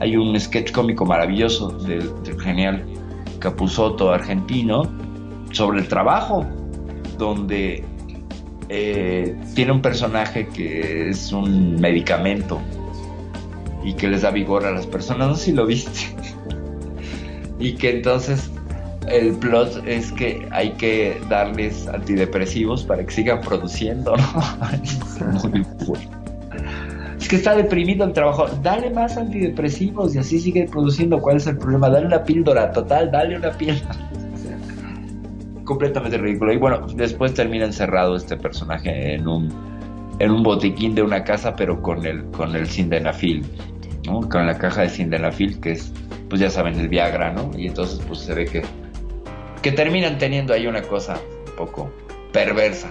hay un sketch cómico maravilloso del, genial Capuzotto argentino sobre el trabajo, donde eh, tiene un personaje que es un medicamento y que les da vigor a las personas. No sé si lo viste. Y que entonces el plot es que hay que darles antidepresivos para que sigan produciendo. [laughs] Muy fuerte es que está deprimido el trabajo, dale más antidepresivos y así sigue produciendo. ¿Cuál es el problema? Dale una píldora, total, dale una píldora. completamente ridículo. Y bueno, después termina encerrado este personaje en un, en un botiquín de una casa, pero con el, con el Sindenafil, ¿no? Con la caja de Sindenafil, que es, pues ya saben, el Viagra, ¿no? Y entonces, pues se ve que, que terminan teniendo ahí una cosa un poco perversa,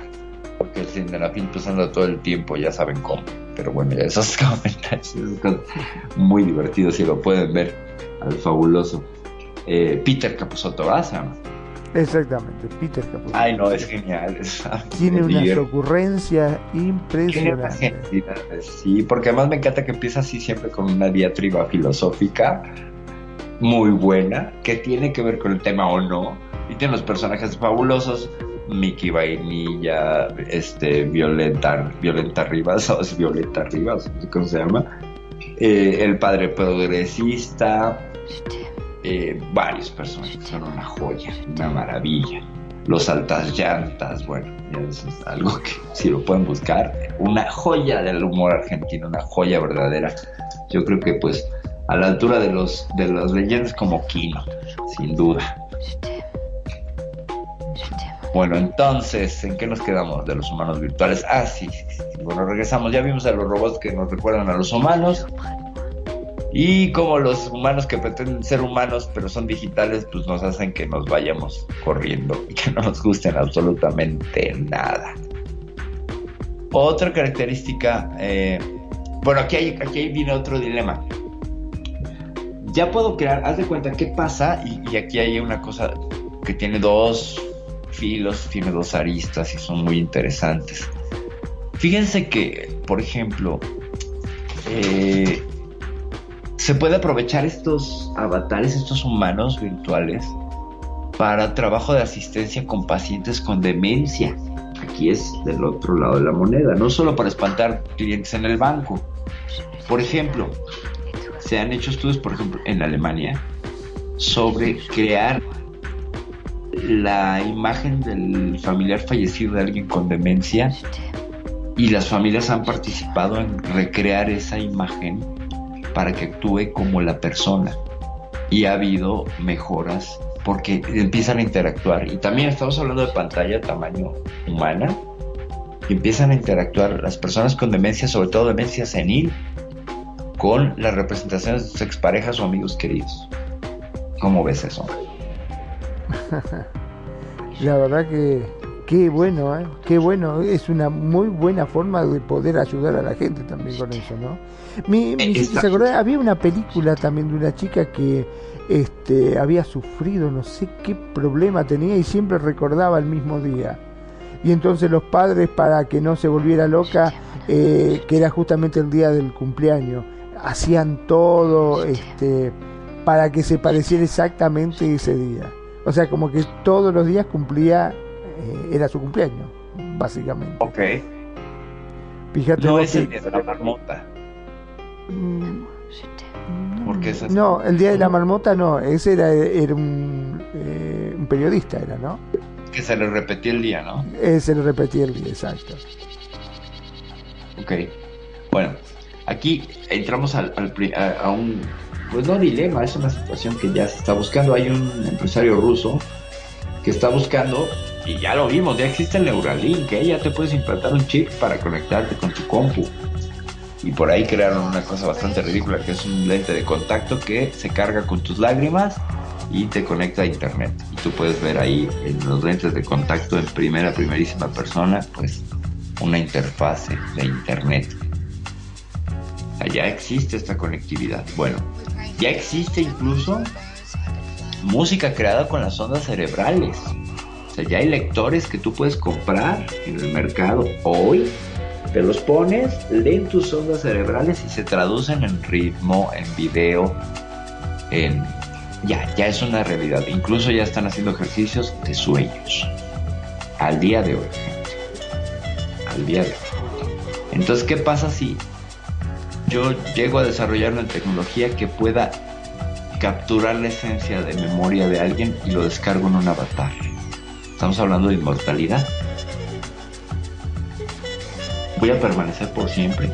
porque el Sindenafil pues anda todo el tiempo, ya saben cómo pero bueno, ya esos [laughs] comentarios muy divertidos si lo pueden ver al fabuloso eh, Peter Capusotto ¿verdad? Exactamente, Peter Capusotto. Ay, no, es genial. [laughs] Tiene unas ocurrencias impresionantes. Sí, porque además me encanta que empieza así siempre con una diatriba filosófica muy buena, que tiene que ver con el tema o no, y tiene los personajes fabulosos, Mickey Vainilla, este, Violeta, Violeta Rivas, [laughs] o es Violeta Rivas, ¿cómo se llama? Eh, el padre progresista, eh, varios personajes, son una joya, una maravilla. Los altas llantas, bueno, eso es algo que si lo pueden buscar, una joya del humor argentino, una joya verdadera. Yo creo que pues a la altura de los de las leyendas como Kino, sin duda. Bueno, entonces, ¿en qué nos quedamos de los humanos virtuales? Ah, sí. Bueno, regresamos. Ya vimos a los robots que nos recuerdan a los humanos. Y como los humanos que pretenden ser humanos pero son digitales, pues nos hacen que nos vayamos corriendo y que no nos gusten absolutamente nada. Otra característica, eh, bueno, aquí, hay, aquí viene otro dilema. Ya puedo crear, haz de cuenta qué pasa, y, aquí hay una cosa que tiene dos filos, tiene dos aristas y son muy interesantes. Fíjense que, por ejemplo, eh, se puede aprovechar estos avatares, estos humanos virtuales, para trabajo de asistencia con pacientes con demencia. Aquí es del otro lado de la moneda, no solo para espantar clientes en el banco. Por ejemplo, se han hecho estudios, por ejemplo, en Alemania, sobre crear la imagen del familiar fallecido de alguien con demencia y las familias han participado en recrear esa imagen para que actúe como la persona. Y ha habido mejoras porque empiezan a interactuar. Y también estamos hablando de pantalla tamaño humana. Empiezan a interactuar las personas con demencia, sobre todo demencia senil, con las representaciones de sus exparejas o amigos queridos. ¿Cómo ves eso? [laughs] La verdad que Qué bueno, ¿eh? Qué bueno. Es una muy buena forma de poder ayudar a la gente también con eso, ¿no? Me, ¿se Había una película también de una chica que este, había sufrido no sé qué problema tenía y siempre recordaba el mismo día. Y entonces los padres, para que no se volviera loca, eh, que era justamente el día del cumpleaños, hacían todo este, para que se pareciera exactamente ese día. O sea, como que todos los días cumplía eh, era su cumpleaños, básicamente. Ok. Fíjate no es el día de la marmota. Mm, Porque No, el día de la marmota no, ese era, era un, eh, un, periodista, era, ¿no? Que se le repetía el día, ¿no? Eh, se le repetía el día, exacto. Ok. Bueno, aquí entramos al, a, un, pues no dilema, es una situación que ya se está buscando. Hay un empresario ruso que está buscando y ya lo vimos, ya existe el Neuralink, que ya te puedes implantar un chip para conectarte con tu compu. Y por ahí crearon una cosa bastante ridícula que es un lente de contacto que se carga con tus lágrimas y te conecta a internet. Y tú puedes ver ahí en los lentes de contacto en primera, primerísima persona, pues una interfase de internet. Ya existe esta conectividad. Bueno, ya existe incluso música creada con las ondas cerebrales ya hay lectores que tú puedes comprar en el mercado hoy. Te los pones, leen tus ondas cerebrales y se traducen en ritmo, en video, en... Ya, ya es una realidad. Incluso ya están haciendo ejercicios de sueños. Al día de hoy, Al día de hoy. Entonces, ¿qué pasa si yo llego a desarrollar una tecnología que pueda capturar la esencia de memoria de alguien y lo descargo en un avatar? Estamos hablando de inmortalidad. Voy a permanecer por siempre.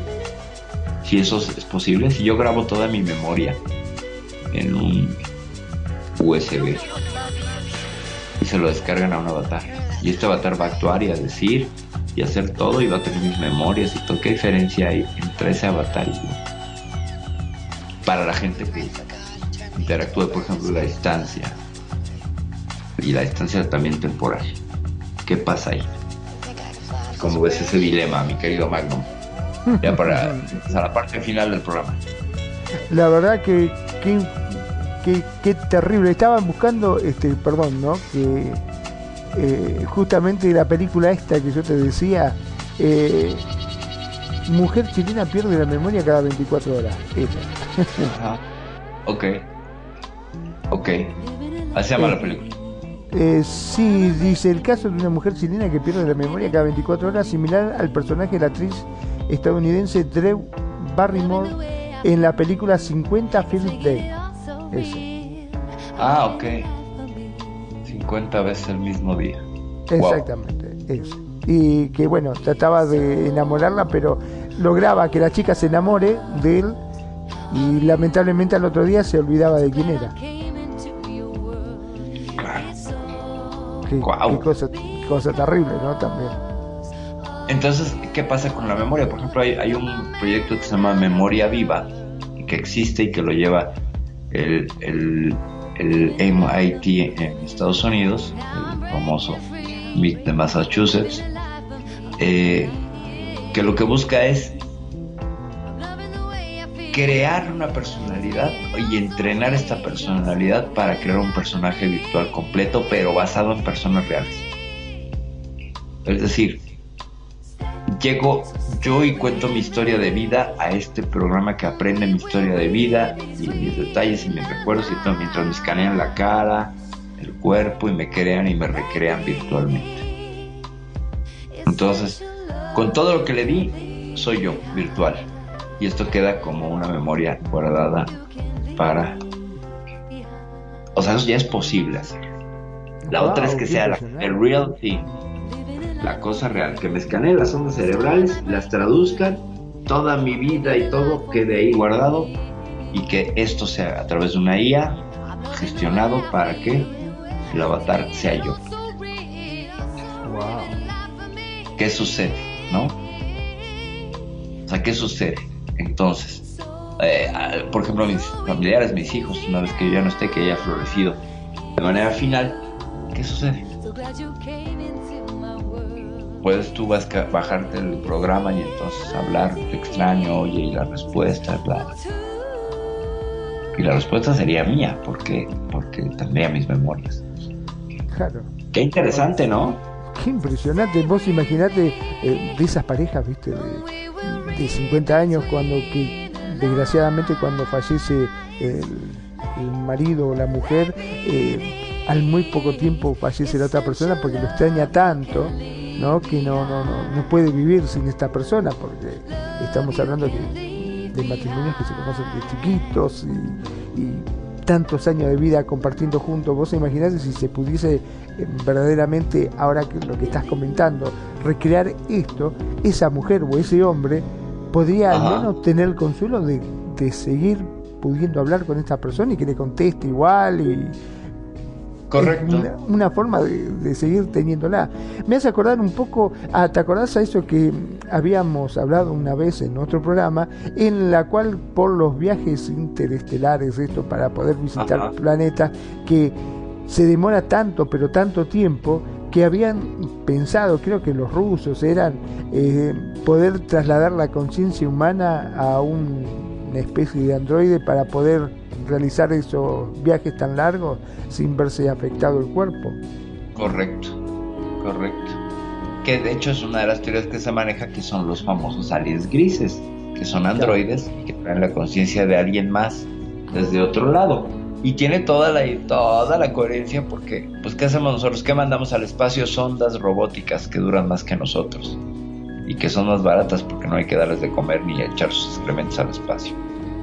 Si eso es posible, si yo grabo toda mi memoria en un USB y se lo descargan a un avatar. Y este avatar va a actuar y a decir y hacer todo y va a tener mis memorias y todo. ¿Qué diferencia hay entre ese avatar y yo? Para la gente que interactúa, por ejemplo, la distancia, y la distancia también temporal. ¿Qué pasa ahí? ¿Cómo ves ese dilema, mi querido Magnum? Ya para, la parte final del programa. La verdad que qué terrible. Estaban buscando, este, perdón, ¿no? Que eh, justamente la película esta que yo te decía, eh, mujer chilena pierde la memoria cada 24 horas. Ajá. Ok. Ok. Así se llama la película. Eh, sí, dice el caso de una mujer chilena que pierde la memoria cada 24 horas, similar al personaje de la actriz estadounidense Drew Barrymore en la película 50 First Day. Ah, ok. 50 veces el mismo día. Exactamente, Y que bueno, trataba de enamorarla, pero lograba que la chica se enamore de él y lamentablemente al otro día se olvidaba de quién era. Qué, cosa, terrible, ¿no? También. Entonces, ¿qué pasa con la memoria? Por ejemplo, hay, un proyecto que se llama Memoria Viva, que que existe y que lo lleva el, el, el MIT en Estados Unidos, el famoso MIT de Massachusetts, eh, que lo que busca es crear una personalidad y entrenar esta personalidad para crear un personaje virtual completo, pero basado en personas reales. Es decir, llego yo y cuento mi historia de vida a este programa que aprende mi historia de vida y mis detalles y mis recuerdos y todo mientras me escanean la cara, el cuerpo y me crean y me recrean virtualmente. Entonces, con todo lo que le di, soy yo, virtual. Y esto queda como una memoria guardada para... O sea, eso ya es posible hacer. La otra es que sea la, el real thing la cosa real, que me escaneen las ondas cerebrales, las traduzcan, toda mi vida y todo quede ahí guardado y que esto sea a través de una IA gestionado para que el avatar sea yo. Wow. ¿Qué sucede? ¿No? O sea, ¿qué sucede? Entonces, eh, por ejemplo, mis familiares, mis hijos, una vez que yo ya no esté, que haya florecido de manera final, ¿qué sucede? Puedes tú vas a bajarte el programa y entonces hablar, te extraño, oye, y la respuesta, bla. Y la respuesta sería mía, porque porque tendría mis memorias. Claro. Qué interesante, ¿no? Qué impresionante. Vos imaginate eh, de esas parejas, viste, de, 50 años, cuando que desgraciadamente cuando fallece el, marido o la mujer, eh, al muy poco tiempo fallece la otra persona porque lo extraña tanto ¿no? que no, no, no, no puede vivir sin esta persona, porque estamos hablando de, de matrimonios que se conocen de chiquitos y, tantos años de vida compartiendo juntos. Vos imaginás si se pudiese eh, verdaderamente, ahora que lo que estás comentando, recrear esto, esa mujer o ese hombre podría al menos tener el consuelo de, de seguir pudiendo hablar con esta persona y que le conteste igual y, Correcto. Una, forma de, seguir teniéndola. Me hace acordar un poco, ah, ¿te acordás a eso que habíamos hablado una vez en nuestro programa, en la cual por los viajes interestelares, esto para poder visitar planetas, que se demora tanto, pero tanto tiempo, que habían pensado, creo que los rusos eran, eh, poder trasladar la conciencia humana a una especie de androide para poder realizar esos viajes tan largos sin verse afectado el cuerpo. Correcto, correcto. Que de hecho es una de las teorías que se maneja que son los famosos aliens grises, que son androides y que traen la conciencia de alguien más desde otro lado. Y tiene toda la, toda la coherencia porque, pues, ¿qué hacemos nosotros? ¿Qué mandamos al espacio? Sondas robóticas que duran más que nosotros y que son más baratas porque no hay que darles de comer ni echar sus excrementos al espacio.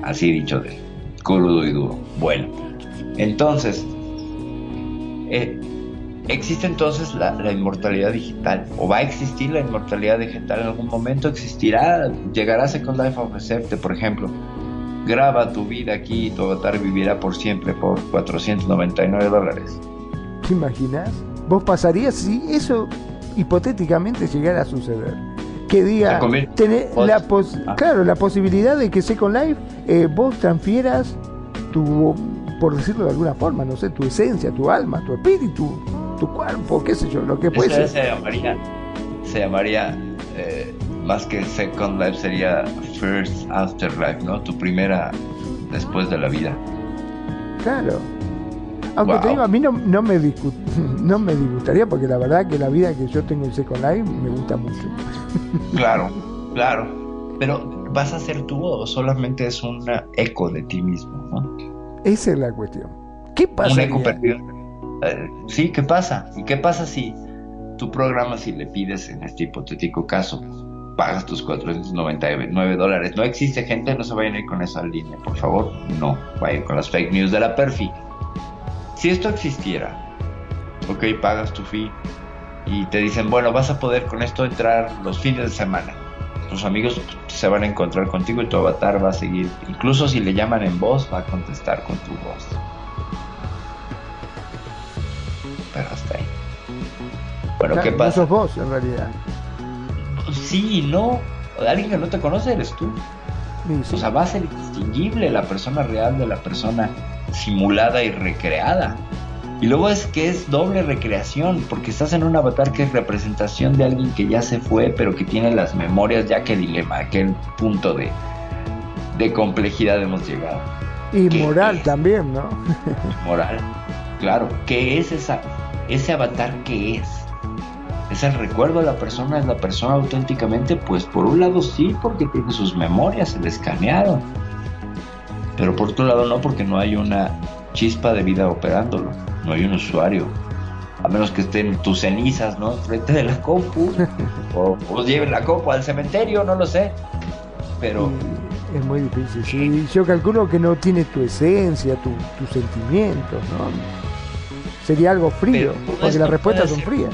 Así dicho de crudo y duro. Bueno, entonces, eh, ¿existe entonces la, inmortalidad digital? ¿O va a existir la inmortalidad digital en algún momento? ¿Existirá? ¿Llegará Second Life a ofrecerte, por ejemplo? Graba tu vida aquí y tu avatar vivirá por siempre por 499 dólares. ¿Te imaginas? ¿Vos pasarías si eso hipotéticamente llegara a suceder? Que diga tener la ah. claro la posibilidad de que Second Life eh, vos transfieras tu por decirlo de alguna forma no sé tu esencia tu alma tu espíritu tu cuerpo qué sé yo lo que puede ser se llamaría se llamaría eh, más que Second Life sería First Afterlife no tu primera después de la vida. Claro. Aunque te digo, a mí no, no, me [laughs] no me disgustaría porque la verdad que la vida que yo tengo en Second Life me gusta mucho. Claro, claro. Pero ¿vas a ser tú o solamente es un eco de ti mismo? ¿no? Esa es la cuestión. ¿Qué pasa? Un eco perdido. Eh, sí, ¿qué pasa? ¿Y qué pasa si tu programa, si le pides en este hipotético caso, pagas tus 499 dólares? No existe gente, no se vayan a ir con esa línea, por favor. No, vayan con las fake news de la Perfi. Si esto existiera, ok, pagas tu fee y te dicen, bueno, vas a poder con esto entrar los fines de semana. Tus amigos se van a encontrar contigo y tu avatar va a seguir. Incluso si le llaman en voz, va a contestar con tu voz. Pero hasta ahí. Bueno, ¿qué pasa? No sos vos, en realidad. Sí no. Alguien que no te conoce eres tú. O sea, va a ser indistinguible la persona real de la persona simulada y recreada. Y luego es que es doble recreación, porque estás en un avatar que es representación de alguien que ya se fue, pero que tiene las memorias, ya que dilema, a qué punto de, de complejidad hemos llegado. Y moral también, ¿no? [laughs] moral, claro. ¿Qué es esa, ese avatar que es? ¿Es el recuerdo de la persona? ¿Es la persona auténticamente? Pues por un lado sí, porque tiene sus memorias, se le escanearon. Pero por otro lado no, porque no hay una chispa de vida operándolo no hay un usuario. A menos que estén tus cenizas, ¿no? Frente de la compu. [laughs] o, o, lleven la compu al cementerio, no lo sé. Pero. es muy difícil. Sí, yo calculo que no tiene tu esencia, tus sentimientos, ¿no? Sería algo frío, porque las respuestas son frías.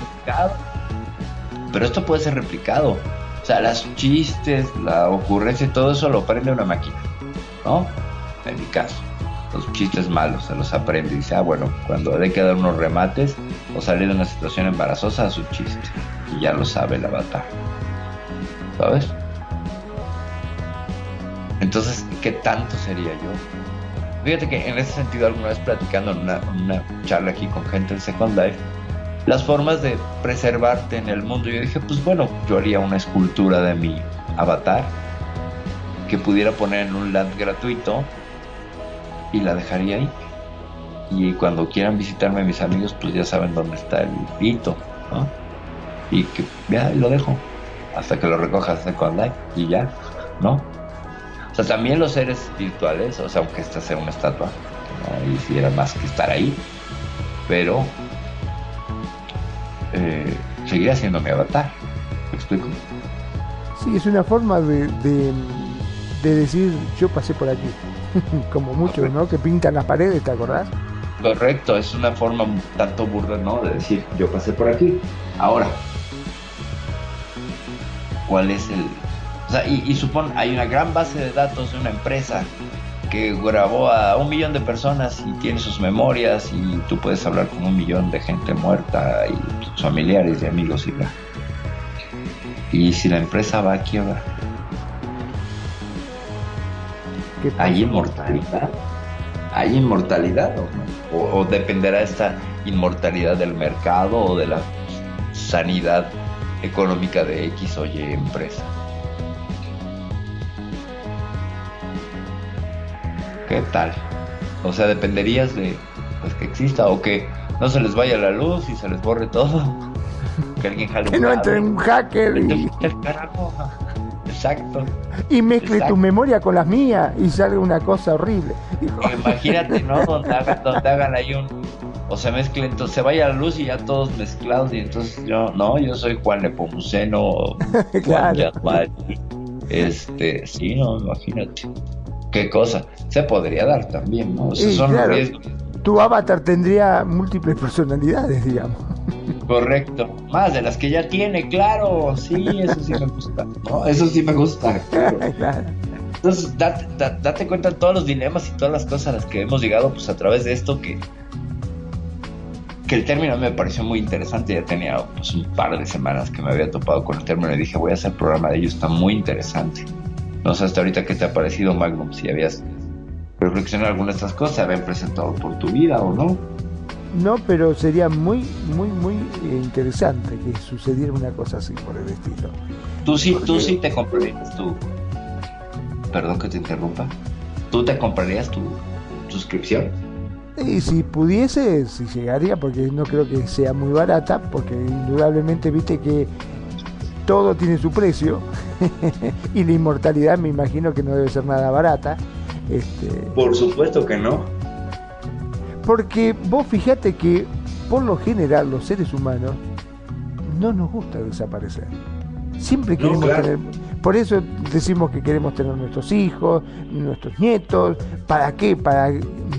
Pero esto puede ser replicado. O sea, las chistes, la ocurrencia y todo eso lo aprende una máquina, ¿no? En mi caso los chistes malos, se los aprende y dice, ah, bueno, cuando hay que dar unos remates o salir de una situación embarazosa, a su chiste. Y ya lo sabe el avatar. ¿Sabes? Entonces, ¿qué tanto sería yo? Fíjate que en ese sentido, alguna vez platicando en una, una charla aquí con gente del Second Life, las formas de preservarte en el mundo, yo dije, pues bueno, yo haría una escultura de mi avatar que pudiera poner en un land gratuito y la dejaría ahí. Y cuando quieran visitarme mis amigos, pues ya saben dónde está el hito, ¿no? Y que ya lo dejo hasta que lo recojas de Life y ya, ¿no? O sea, también los seres virtuales, o sea, aunque esta sea una estatua, no hiciera más que estar ahí, pero eh, seguirá siendo mi avatar. ¿Me explico? Sí, es una forma de, de decir, yo pasé por aquí. [laughs] como muchos, ¿no? Que pintan las paredes, ¿te acordás? Correcto, es una forma tanto burda, ¿no? De decir, yo pasé por aquí. Ahora, ¿cuál es el...? O sea, y, y hay una gran base de datos de una empresa que grabó a un millón de personas y tiene sus memorias y tú puedes hablar con un millón de gente muerta y familiares y amigos y bla. Y si la empresa va a quiebra, ¿Hay inmortalidad? ¿Hay inmortalidad o, o, dependerá esta inmortalidad del mercado o de la sanidad económica de X o Y empresa? ¿Qué tal? O sea, dependerías de pues, que exista o que no se les vaya la luz y se les borre todo. [laughs] Que alguien jale Que no entre un hacker y... Exacto. Y mezcle tu memoria con las mías y sale una cosa horrible. Imagínate, ¿no? Donde hagan, donde hagan ahí un. O se mezcle, entonces se vaya la luz y ya todos mezclados. Y entonces yo, no, yo soy Juan Nepomuceno, [laughs] Juan claro. Este, sí, no, imagínate. Qué cosa. Se podría dar también, ¿no? O sea, son riesgos tu avatar tendría múltiples personalidades, digamos. Correcto. Más de las que ya tiene, claro. Sí, eso sí me gusta. Eso sí me gusta, claro. [laughs] Entonces, date, date, cuenta de todos los dilemas y todas las cosas a las que hemos llegado pues a través de esto que, que el término me pareció muy interesante. Ya tenía pues, un par de semanas que me había topado con el término y dije, voy a hacer programa de ello, está muy interesante. No sé hasta ahorita qué te ha parecido, Magnum, si habías reflexionar algunas de estas cosas se habían presentado por tu vida o no. No, pero sería muy, muy, muy eh, interesante que sucediera una cosa así por el estilo. Tú sí, tú sí te comprarías tu. Perdón que te interrumpa. ¿Tú te comprarías tu suscripción? Y si pudiese, si llegaría, porque no creo que sea muy barata, porque indudablemente viste que todo tiene su precio [laughs] y la inmortalidad me imagino que no debe ser nada barata. Este, por supuesto que no. Porque vos fijate que por lo general los seres humanos no nos gusta desaparecer. Siempre queremos tener... Por eso decimos que queremos tener nuestros hijos, nuestros nietos. ¿Para qué? Para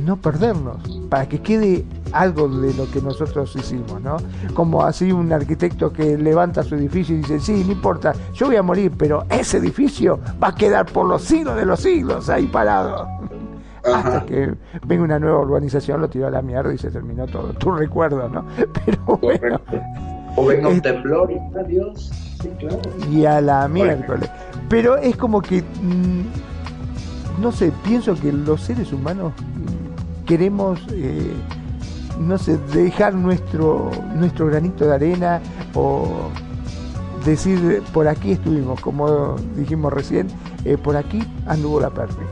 no perdernos. Para que quede algo de lo que nosotros hicimos, ¿no? Como así un arquitecto que levanta su edificio y dice, sí, no importa, yo voy a morir, pero ese edificio va a quedar por los siglos de los siglos ahí parado. Hasta que venga una nueva urbanización, lo tiró a la mierda y se terminó todo. [laughs] Tu recuerdo, ¿no? Pero bueno. O venga un temblor y adiós. Sí, claro. Y a la miércoles. Pero es como que mm, no sé, pienso que los seres humanos queremos, eh, no sé, dejar nuestro, nuestro granito de arena o decir por aquí estuvimos, como dijimos recién, eh, por aquí anduvo la Perfi.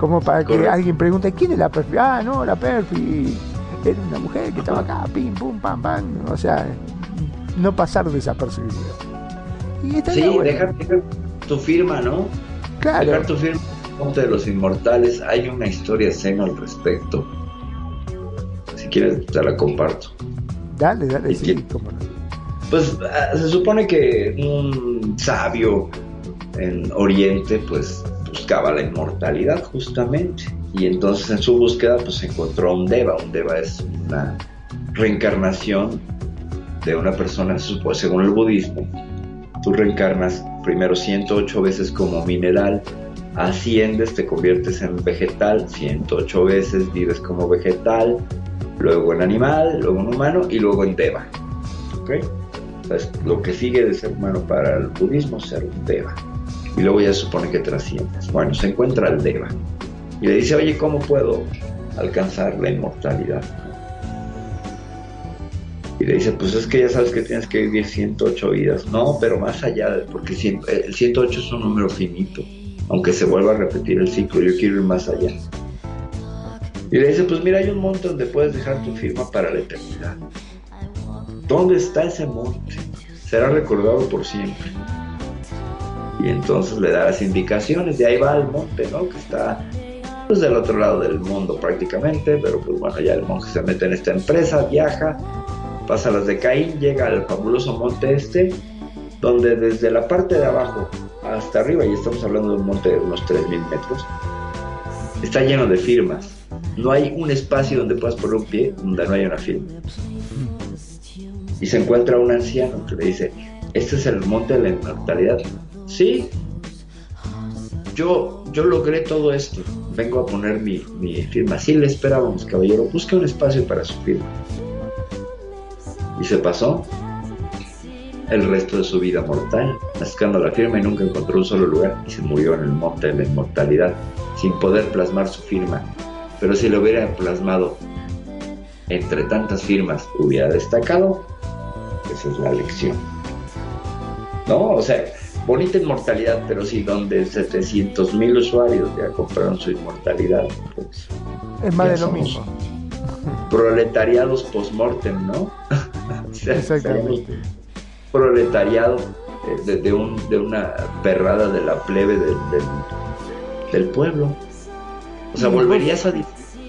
Como para que alguien pregunte, ¿quién es la Perfi? Ah, no, la Perfi era una mujer que estaba acá, pim, pum, pam, pam. O sea, no pasar desapercibido. Y sí, dejar, tu firma, ¿no? Claro. Dejar tu firma de los Inmortales. Hay una historia zen al respecto. Si quieres, te la comparto. Dale, dale, sí, Pues ah, se supone que un sabio en Oriente, pues buscaba la inmortalidad justamente. Y entonces en su búsqueda, pues encontró un Deva. Un Deva es una reencarnación de una persona, según el budismo. Tú reencarnas primero 108 veces como mineral, asciendes, te conviertes en vegetal, 108 veces vives como vegetal, luego en animal, luego en humano y luego en deva. Lo que sigue de ser humano para el budismo es ser un deva. Y luego ya se supone que trasciendes. Bueno, se encuentra el deva y le dice, oye, ¿cómo puedo alcanzar la inmortalidad? Y le dice, pues es que ya sabes que tienes que vivir 108 vidas. No, pero más allá, porque el 108 es un número finito aunque se vuelva a repetir el ciclo, yo quiero ir más allá. Y le dice, pues mira, hay un monte donde puedes dejar tu firma para la eternidad. ¿Dónde está ese monte? Será recordado por siempre. Y entonces le da las indicaciones, de ahí va el monte, ¿no? Que está pues del otro lado del mundo prácticamente, pero pues bueno, ya el monje se mete en esta empresa, viaja, pasa las de Caín, llega al fabuloso monte este, donde desde la parte de abajo hasta arriba, y estamos hablando de un monte de unos 3.000 metros, está lleno de firmas. No hay un espacio donde puedas poner un pie donde no haya una firma. Y se encuentra un anciano que le dice, este es el monte de la inmortalidad. Sí, yo, yo logré todo esto. Vengo a poner mi, mi firma. Sí, le esperábamos, caballero. Busque un espacio para su firma. Y se pasó el resto de su vida mortal, buscando la firma y nunca encontró un solo lugar y se murió en el monte de la inmortalidad sin poder plasmar su firma. Pero si lo hubiera plasmado entre tantas firmas, hubiera destacado. Esa es la lección. ¿No? O sea, bonita inmortalidad, pero si donde 700 mil usuarios ya compraron su inmortalidad, pues. Es más de lo mismo. Proletariados post-mortem, ¿no? [laughs] Exactamente proletariado eh, de, un, de, una perrada de la plebe del, del, pueblo. O sea, volverías a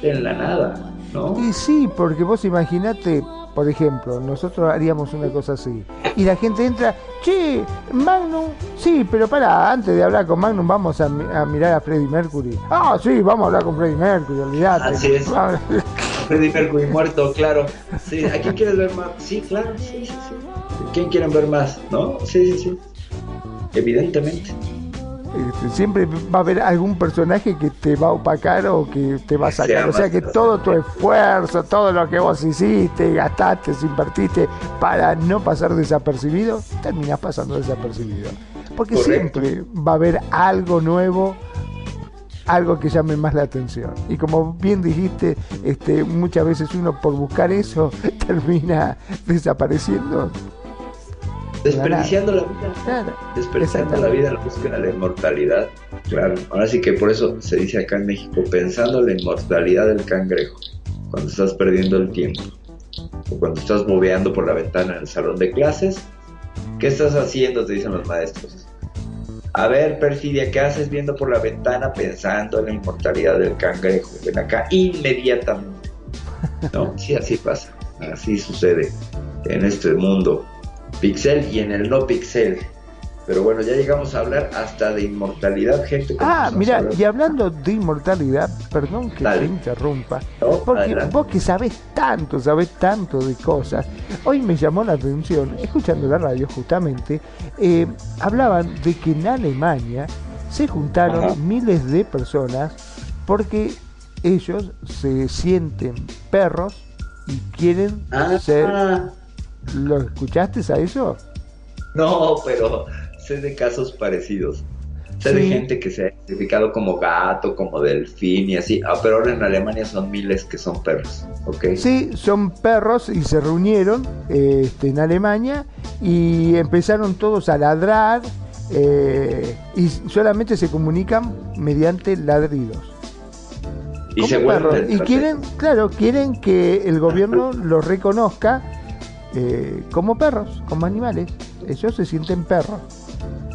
en la nada, ¿no? Y sí, porque vos imaginate, por ejemplo, nosotros haríamos una cosa así. Y la gente entra, che, Magnum, sí, pero para, antes de hablar con Magnum vamos a, mirar a Freddie Mercury. Ah, sí, vamos a hablar con Freddie Mercury, olvídate. Así es. [laughs] Freddie Mercury muerto, claro. Sí, ¿a quién quieres ver más? Sí, claro, sí, sí, sí. ¿Quién quieren ver más? ¿No? Sí, sí, sí. Evidentemente. Este, siempre va a haber algún personaje que te va a opacar o que te va a sacar. O sea que todo tu esfuerzo, todo lo que vos hiciste, gastaste, invertiste para no pasar desapercibido, terminás pasando desapercibido. Porque siempre va a haber algo nuevo, algo que llame más la atención. Y como bien dijiste, este, muchas veces uno por buscar eso [laughs] termina desapareciendo Desperdiciando la vida. Desperdiciando la vida en la búsqueda de la inmortalidad. Claro. Ahora sí que por eso se dice acá en México, pensando en la inmortalidad del cangrejo, cuando estás perdiendo el tiempo. O cuando estás bobeando por la ventana en el salón de clases. ¿Qué estás haciendo? Te dicen los maestros. A ver, Perfidia, ¿qué haces viendo por la ventana pensando en la inmortalidad del cangrejo? Ven acá inmediatamente. ¿No? [laughs] Sí, así pasa. Así sucede en este mundo pixel y en el no pixel. Pero bueno, ya llegamos a hablar hasta de inmortalidad, gente. Ah, mira, y hablando de inmortalidad, perdón que te interrumpa, porque vos que sabés tanto, sabés tanto de cosas, hoy me llamó la atención, escuchando la radio justamente, eh, hablaban de que en Alemania se juntaron miles de personas porque ellos se sienten perros y quieren ah, ser ¿Lo escuchaste a eso? No, pero sé de casos parecidos. Sé de gente que se ha identificado como gato, como delfín y así. Ah, pero ahora en Alemania son miles que son perros, ¿ok? Sí, son perros y se reunieron este, en Alemania y empezaron todos a ladrar eh, y solamente se comunican mediante ladridos. Y se perros. Y quieren, claro, quieren que el gobierno los reconozca eh, como perros, como animales. Ellos se sienten perros.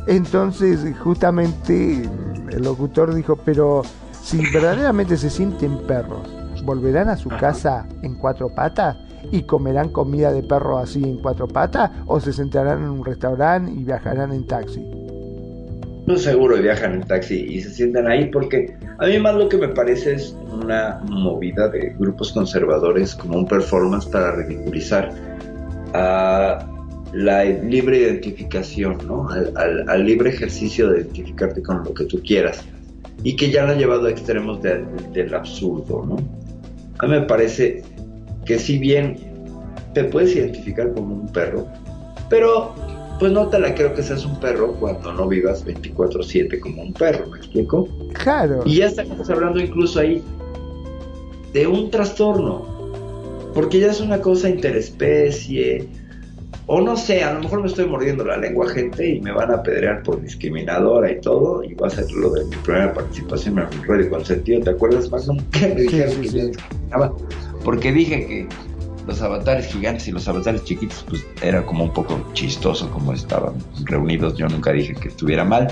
Entonces, justamente el locutor dijo, pero si verdaderamente se sienten perros, ¿volverán a su casa en cuatro patas? ¿Y comerán comida de perro así en cuatro patas? ¿O se sentarán en un restaurante y viajarán en taxi? No seguro viajan en taxi y se sientan ahí porque a mí más lo que me parece es una movida de grupos conservadores como un performance para ridiculizar a la libre identificación, ¿no? Al, al- al libre ejercicio de identificarte con lo que tú quieras y que ya lo han llevado a extremos de- del absurdo, ¿no? A mí me parece que si bien te puedes identificar como un perro, pero pues no te la creo que seas un perro cuando no vivas 24/7 como un perro, ¿me explico? Claro. Y ya estamos hablando incluso ahí de un trastorno, porque ya es una cosa interespecie, o no sé, a lo mejor me estoy mordiendo la lengua gente y me van a apedrear por discriminadora y todo, y va a ser lo de mi primera participación en Radio Consentido, ¿te acuerdas, Magnum? [laughs] Que me dijeron sí, que sí. discriminaba, porque dije que los avatares gigantes y los avatares chiquitos, pues era como un poco chistoso como estaban reunidos, yo nunca dije que estuviera mal.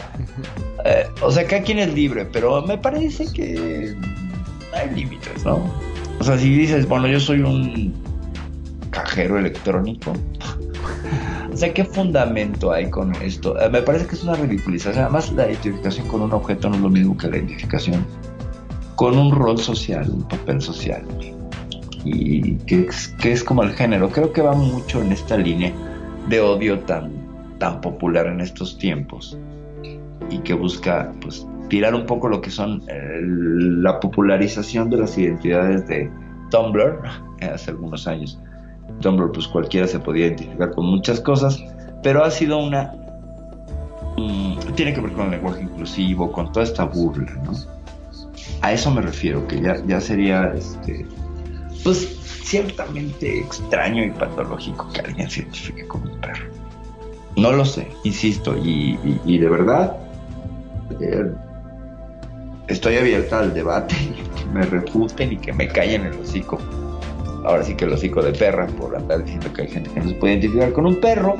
Eh, o sea, cada quien es libre, pero me parece que hay límites, ¿no? O sea, si dices, bueno, yo soy un cajero electrónico. O sea, ¿qué fundamento hay con esto? Eh, me parece que es una ridiculización. Además, la identificación con un objeto no es lo mismo que la identificación con un rol social, un papel social. Y que es, que es como el género. Creo que va mucho en esta línea de odio tan, tan popular en estos tiempos y que busca pues tirar un poco lo que son eh, la popularización de las identidades de Tumblr [laughs] hace algunos años. Tumblr pues cualquiera se podía identificar con muchas cosas, pero ha sido una mm, tiene que ver con el lenguaje inclusivo, con toda esta burla, ¿no? A eso me refiero, que ya, ya sería este pues ciertamente extraño y patológico que alguien se identifique como un perro. No lo sé, insisto, y, y- y de verdad eh, estoy abierta al debate, y que me refuten y que me callen el hocico. Ahora sí que el hocico de perra por andar diciendo que hay gente que no se puede identificar con un perro,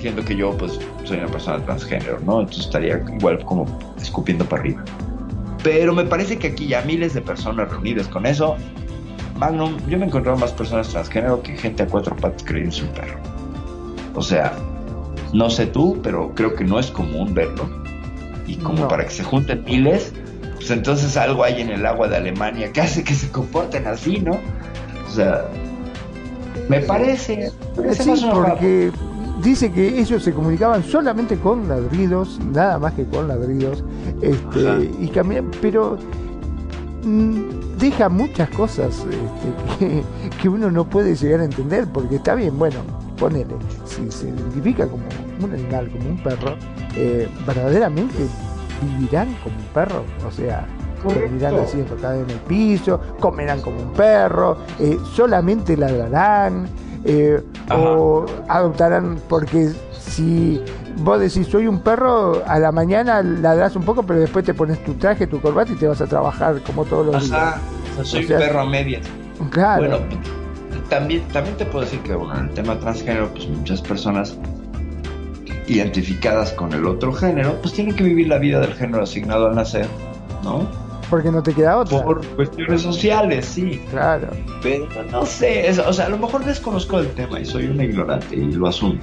siendo que yo pues soy una persona transgénero, ¿no? Entonces estaría igual como escupiendo para arriba. Pero me parece que aquí ya miles de personas reunidas con eso. Magnum, yo me he encontrado más personas transgénero que gente a cuatro patas creyendo un perro. O sea, no sé tú, pero creo que no es común verlo. Y como No. para que se junten miles, pues entonces algo hay en el agua de Alemania que hace que se comporten así, ¿no? O sea, me parece. me Sí, porque dice que ellos se comunicaban solamente con ladridos, nada más que con ladridos, este, y caminan, pero mm, deja muchas cosas este, que, que uno no puede llegar a entender, porque está bien, bueno, ponele, si se identifica como un animal, como un perro, eh, verdaderamente vivirán como un perro, o sea, dormirán Correcto. así enfocados en el piso, comerán como un perro, eh, solamente ladrarán, eh, o adoptarán, porque si vos decís soy un perro, a la mañana ladrás un poco, pero después te pones tu traje, tu corbata y te vas a trabajar como todos los Ajá, o sea, soy O sea, un perro a medias. días. Claro. Bueno, también, también te puedo decir que bueno, en el tema transgénero, pues muchas personas identificadas con el otro género, pues tienen que vivir la vida del género asignado al nacer, ¿no? porque no te queda otra. Por cuestiones sociales, sí. Claro. Pero no sé, es- o sea, a lo mejor desconozco el tema y soy un ignorante y lo asumo.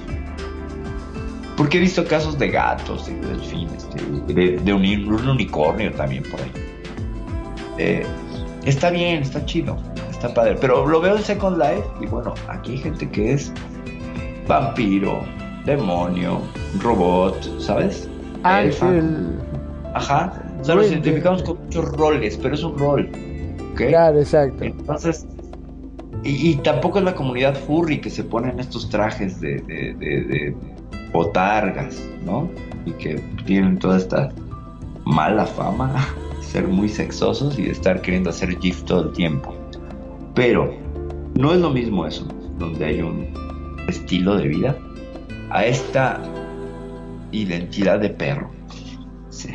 Porque he visto casos de gatos, de delfines, de, de- un unicornio también por ahí. Eh, está bien, está chido, está padre. Pero lo veo en Second Life y bueno, aquí hay gente que es vampiro, demonio, robot, ¿sabes? Elfa. Ángel. Ajá. O sea, nos Duende. identificamos con muchos roles, pero es un rol. Claro, exacto. Entonces, y, y tampoco es la comunidad furry que se pone en estos trajes de, de, de- de botargas, ¿no? Y que tienen toda esta mala fama, [laughs] ser muy sexosos y de estar queriendo hacer GIF todo el tiempo. Pero no es lo mismo eso, donde hay un estilo de vida, a esta identidad de perro. Sí.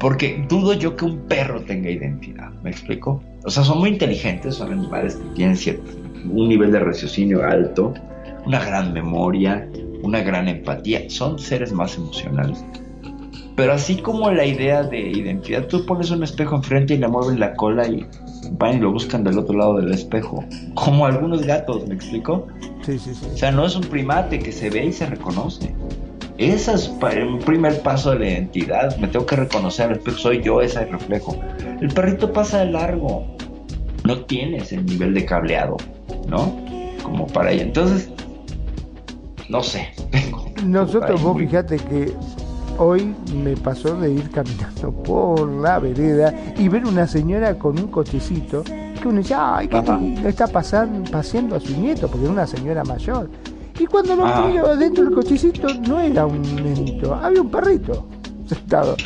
Porque dudo yo que un perro tenga identidad, ¿me explico? O sea, son muy inteligentes, son animales que tienen un nivel de raciocinio alto, una gran memoria, una gran empatía, son seres más emocionales. Pero así como la idea de identidad, tú pones un espejo enfrente y le mueves la cola y van y lo buscan del otro lado del espejo. Como algunos gatos, ¿me explico? Sí, sí, sí. O sea, no es un primate que se ve y se reconoce. Ese es un primer paso de la identidad. Me tengo que reconocer soy yo ese reflejo. El perrito pasa de largo. No tiene ese nivel de cableado, ¿no? Como para ella. Entonces, no sé. [laughs] Nosotros, vos fíjate que hoy me pasó de ir caminando por la vereda y ver una señora con un cochecito que uno dice, ay, que está pasando, paseando a su nieto, porque era una señora mayor. Y cuando lo ah. miro dentro del cochecito no era un nenito, había un perrito [laughs] sentado.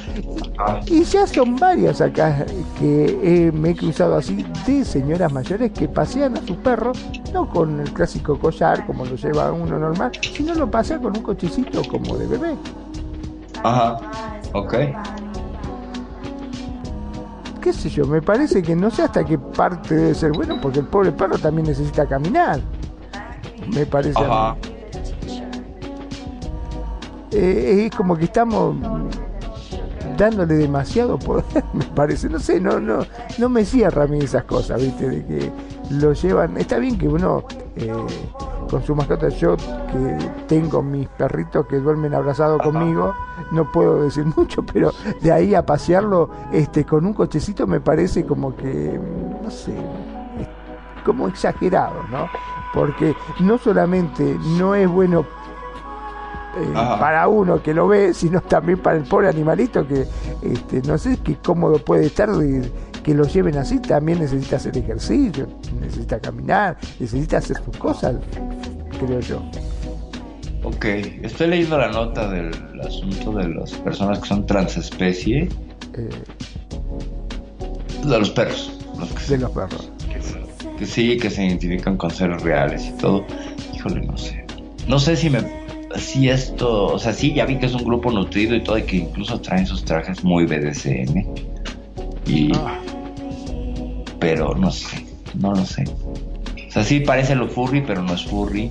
Y ya son varias acá que me he cruzado así de señoras mayores que pasean a sus perros, no con el clásico collar como lo lleva uno normal, sino lo pasean con un cochecito como de bebé. Ajá, ok. Qué sé yo, me parece que no sé hasta qué parte debe ser bueno, porque el pobre perro también necesita caminar me parece. Eh, es como que estamos dándole demasiado poder, [laughs] me parece. No sé, no, no, no me cierra a mí esas cosas, ¿viste? De que lo llevan. Está bien que uno eh, con su mascota, yo que tengo mis perritos que duermen abrazados conmigo, no puedo decir [laughs] mucho, pero de ahí a pasearlo este, con un cochecito me parece como que, no sé, como exagerado, ¿no? Porque no solamente no es bueno eh, para uno que lo ve, sino también para el pobre animalito que este, no sé qué cómodo puede estar que lo lleven así, también necesita hacer ejercicio, necesita caminar, necesita hacer sus cosas, creo yo. Ok, estoy leyendo la nota del asunto de las personas que son transespecie. Eh, de los perros. de los perros que sí, que se identifican con seres reales y todo. Híjole, no sé. No sé si me. Si esto. O sea, sí, ya vi que es un grupo nutrido y todo, y que incluso traen sus trajes muy BDSM. Y. Ah. Pero no sé. No lo sé. O sea, sí parece lo furry, pero no es furry.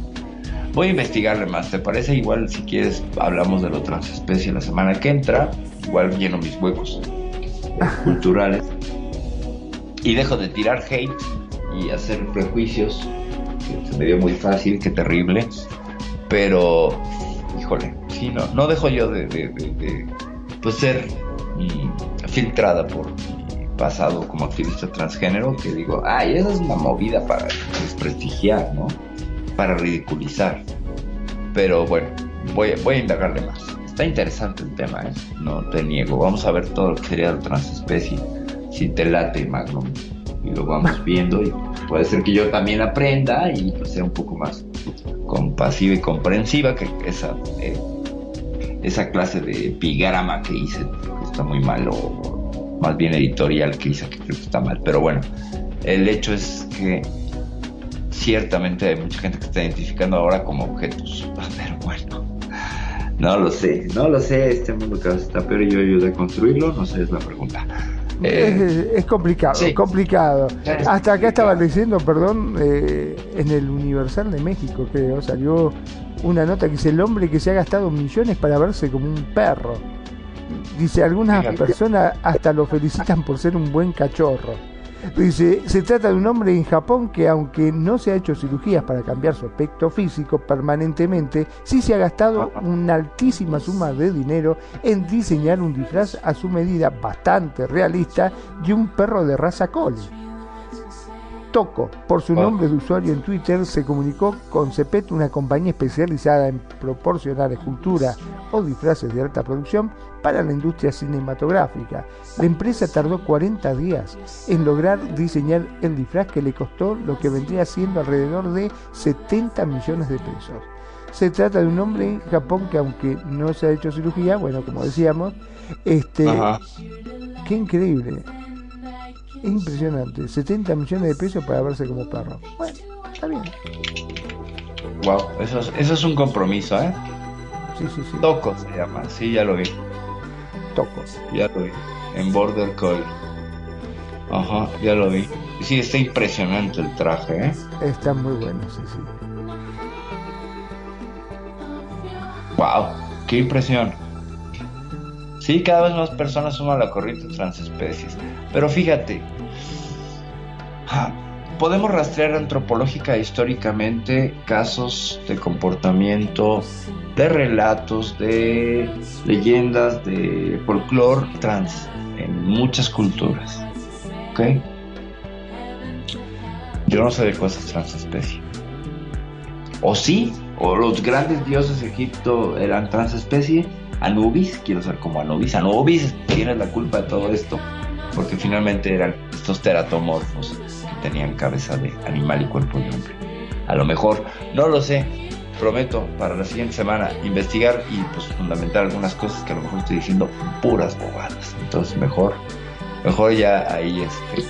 Voy a investigarle más, ¿te parece? Igual si quieres hablamos de la transespecie la semana que entra. Igual lleno mis huecos [laughs] culturales. Y dejo de tirar hate y hacer prejuicios, que se me dio muy fácil, qué terrible, pero, híjole, sí, no, no dejo yo de, de, pues, ser mm, filtrada por pasado como activista transgénero, que digo, ay, esa es una movida para desprestigiar, ¿no? Para ridiculizar. Pero bueno, voy, voy a indagarle más. Está interesante el tema, ¿eh? No te niego. Vamos a ver todo lo que sería la transespecie. Si te late, Magnum y lo vamos [laughs] viendo y puede ser que yo también aprenda y pues, sea un poco más compasiva y comprensiva que esa eh, esa clase de epigrama que hice que está muy mal o más bien editorial que hice que creo que está mal pero bueno el hecho es que ciertamente hay mucha gente que está identificando ahora como objetos pero bueno no lo sé, no lo sé, este mundo cada vez está peor y yo ayudo a construirlo, no sé, es la pregunta. Eh, es, complicado, complicado. Hasta acá estaba diciendo, perdón, eh, en el Universal de México, creo, salió una nota que dice el hombre que se ha gastado millones para verse como un perro. Dice, algunas personas hasta lo felicitan por ser un buen cachorro. Dice, se trata de un hombre en Japón que aunque no se ha hecho cirugías para cambiar su aspecto físico permanentemente, sí se ha gastado una altísima suma de dinero en diseñar un disfraz a su medida bastante realista de un perro de raza collie. Toco, por su nombre de usuario en Twitter, se comunicó con Cepet, una compañía especializada en proporcionar escultura o disfraces de alta producción para la industria cinematográfica. La empresa tardó 40 días en lograr diseñar el disfraz que le costó lo que vendría siendo alrededor de 70 millones de pesos. se trata de un hombre en Japón que aunque no se ha hecho cirugía, bueno, como decíamos, este, Ajá. qué increíble, impresionante, 70 millones de pesos para verse como perro. Bueno, está bien, Wow, eso es, eso es un compromiso, ¿eh? sí, sí, sí, Toco se llama, sí, ya lo vi, toco. ya lo vi. En Border Collie. Ajá, ya lo vi. Sí, está impresionante el traje, ¿eh? Está muy bueno, sí, sí. Wow, qué impresión. Sí, cada vez más personas suman la corriente transespecies. Pero fíjate, podemos rastrear antropológica e históricamente casos de comportamiento, de relatos, de leyendas, de folclore trans en muchas culturas. ¿Ok? Yo no sé de cosas transespecie. O sí, o los grandes dioses de Egipto eran transespecie. Anubis, quiero ser como Anubis. Anubis, tienes la culpa de todo esto. Porque finalmente eran estos teratomorfos tenían cabeza de animal y cuerpo de hombre. A lo mejor, no lo sé. Prometo para la siguiente semana investigar y pues fundamentar algunas cosas que a lo mejor estoy diciendo puras bobadas. Entonces mejor, mejor ya ahí este,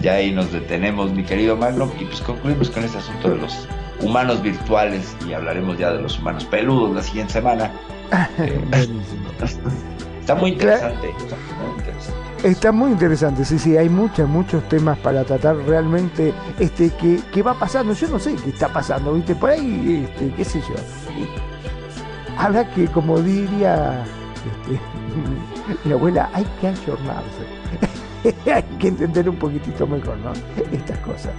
ya ahí nos detenemos, mi querido Magnum, y pues concluimos con este asunto de los humanos virtuales y hablaremos ya de los humanos peludos la siguiente semana. Eh, [laughs] Buenísimo. [laughs] está muy interesante. está muy interesante. Está muy interesante, sí, sí, hay muchos, muchos temas para tratar realmente, este, que, que va pasando, yo no sé qué está pasando, viste, por ahí, este, qué sé yo. Habrá que, como diría este, [laughs] mi abuela, hay que ayornarse, [laughs] hay que entender un poquitito mejor, ¿no? Estas cosas.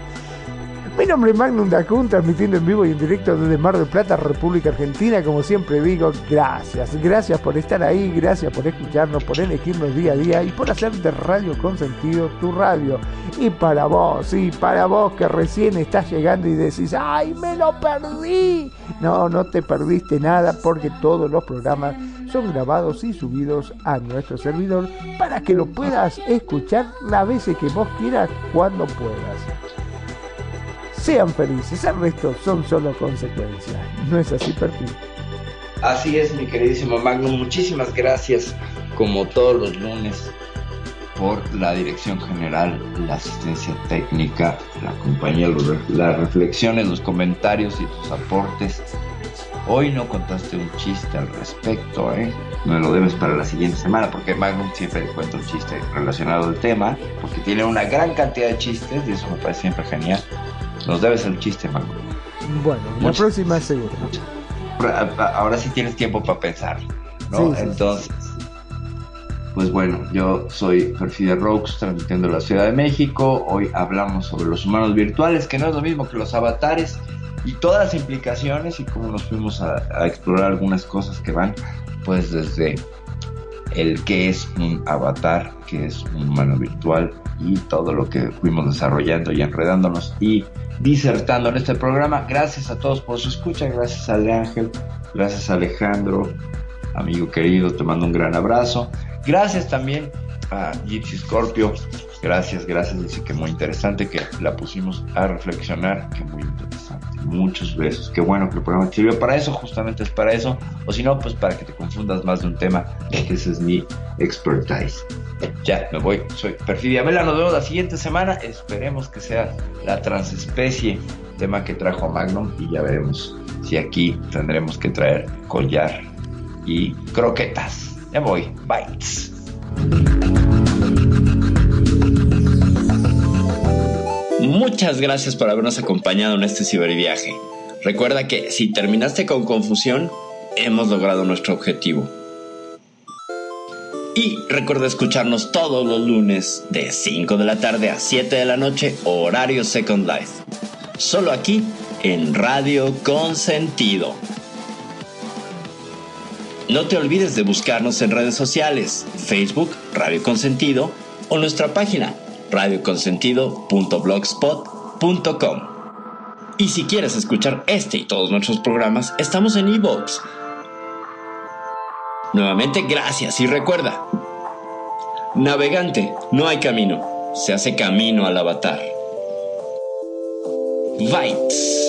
Mi nombre es Magnum Dacun, transmitiendo en vivo y en directo desde Mar del Plata, República Argentina. Como siempre digo, gracias. Gracias por estar ahí, gracias por escucharnos, por elegirnos día a día y por hacer de Radio Consentido tu radio. Y para vos, sí, para vos que recién estás llegando y decís, ¡ay, me lo perdí! No, no te perdiste nada porque todos los programas son grabados y subidos a nuestro servidor para que lo puedas escuchar las veces que vos quieras, cuando puedas. Sean felices, el resto son solo consecuencias. ¿No es así, perfil? Así es, mi queridísimo Magnum. Muchísimas gracias, como todos los lunes, por la dirección general, la asistencia técnica, la compañía, las reflexiones, los comentarios y tus aportes. Hoy no contaste un chiste al respecto, ¿eh? Me lo debes para la siguiente semana, porque Magnum siempre cuenta un chiste relacionado al tema, porque tiene una gran cantidad de chistes y eso me parece siempre genial. Nos debes el chiste, Magnum. Bueno, la próxima es seguro. Ahora- sí tienes tiempo para pensar, ¿no? Sí, sí, Entonces, pues bueno, yo soy Perfidia Rox, transmitiendo la Ciudad de México. Hoy hablamos sobre los humanos virtuales, que no es lo mismo que los avatares, y todas las implicaciones y cómo nos fuimos a, a explorar algunas cosas que van, pues desde el que es un avatar, que es un humano virtual, y todo lo que fuimos desarrollando y enredándonos y disertando en este programa. Gracias a todos por su escucha, gracias a Ángel, gracias a Alejandro, amigo querido, te mando un gran abrazo. Gracias también a Gypsy Scorpio, gracias, gracias, dice que muy interesante, que la pusimos a reflexionar, que muy interesante, muchos besos, qué bueno que el programa sirvió. Para eso, justamente es para eso, o si no, pues para que te confundas más de un tema, ese es mi expertise. Ya, me voy, soy Perfidia Vela, nos vemos la siguiente semana, esperemos que sea la transespecie, tema que trajo Magnum, y ya veremos si aquí tendremos que traer collar y croquetas. Ya voy, bites. Muchas gracias por habernos acompañado en este ciberviaje. Recuerda que si terminaste con confusión, hemos logrado nuestro objetivo. Y recuerda escucharnos todos los lunes de 5 de la tarde a 7 de la noche, horario Second Life. Solo aquí en Radio Consentido. No te olvides de buscarnos en redes sociales, Facebook, Radio Consentido, o nuestra página, radioconsentido.blogspot.com. Y si quieres escuchar este y todos nuestros programas, estamos en iVoox. Nuevamente, gracias y recuerda, navegante, no hay camino, se hace camino al avatar. Bytes.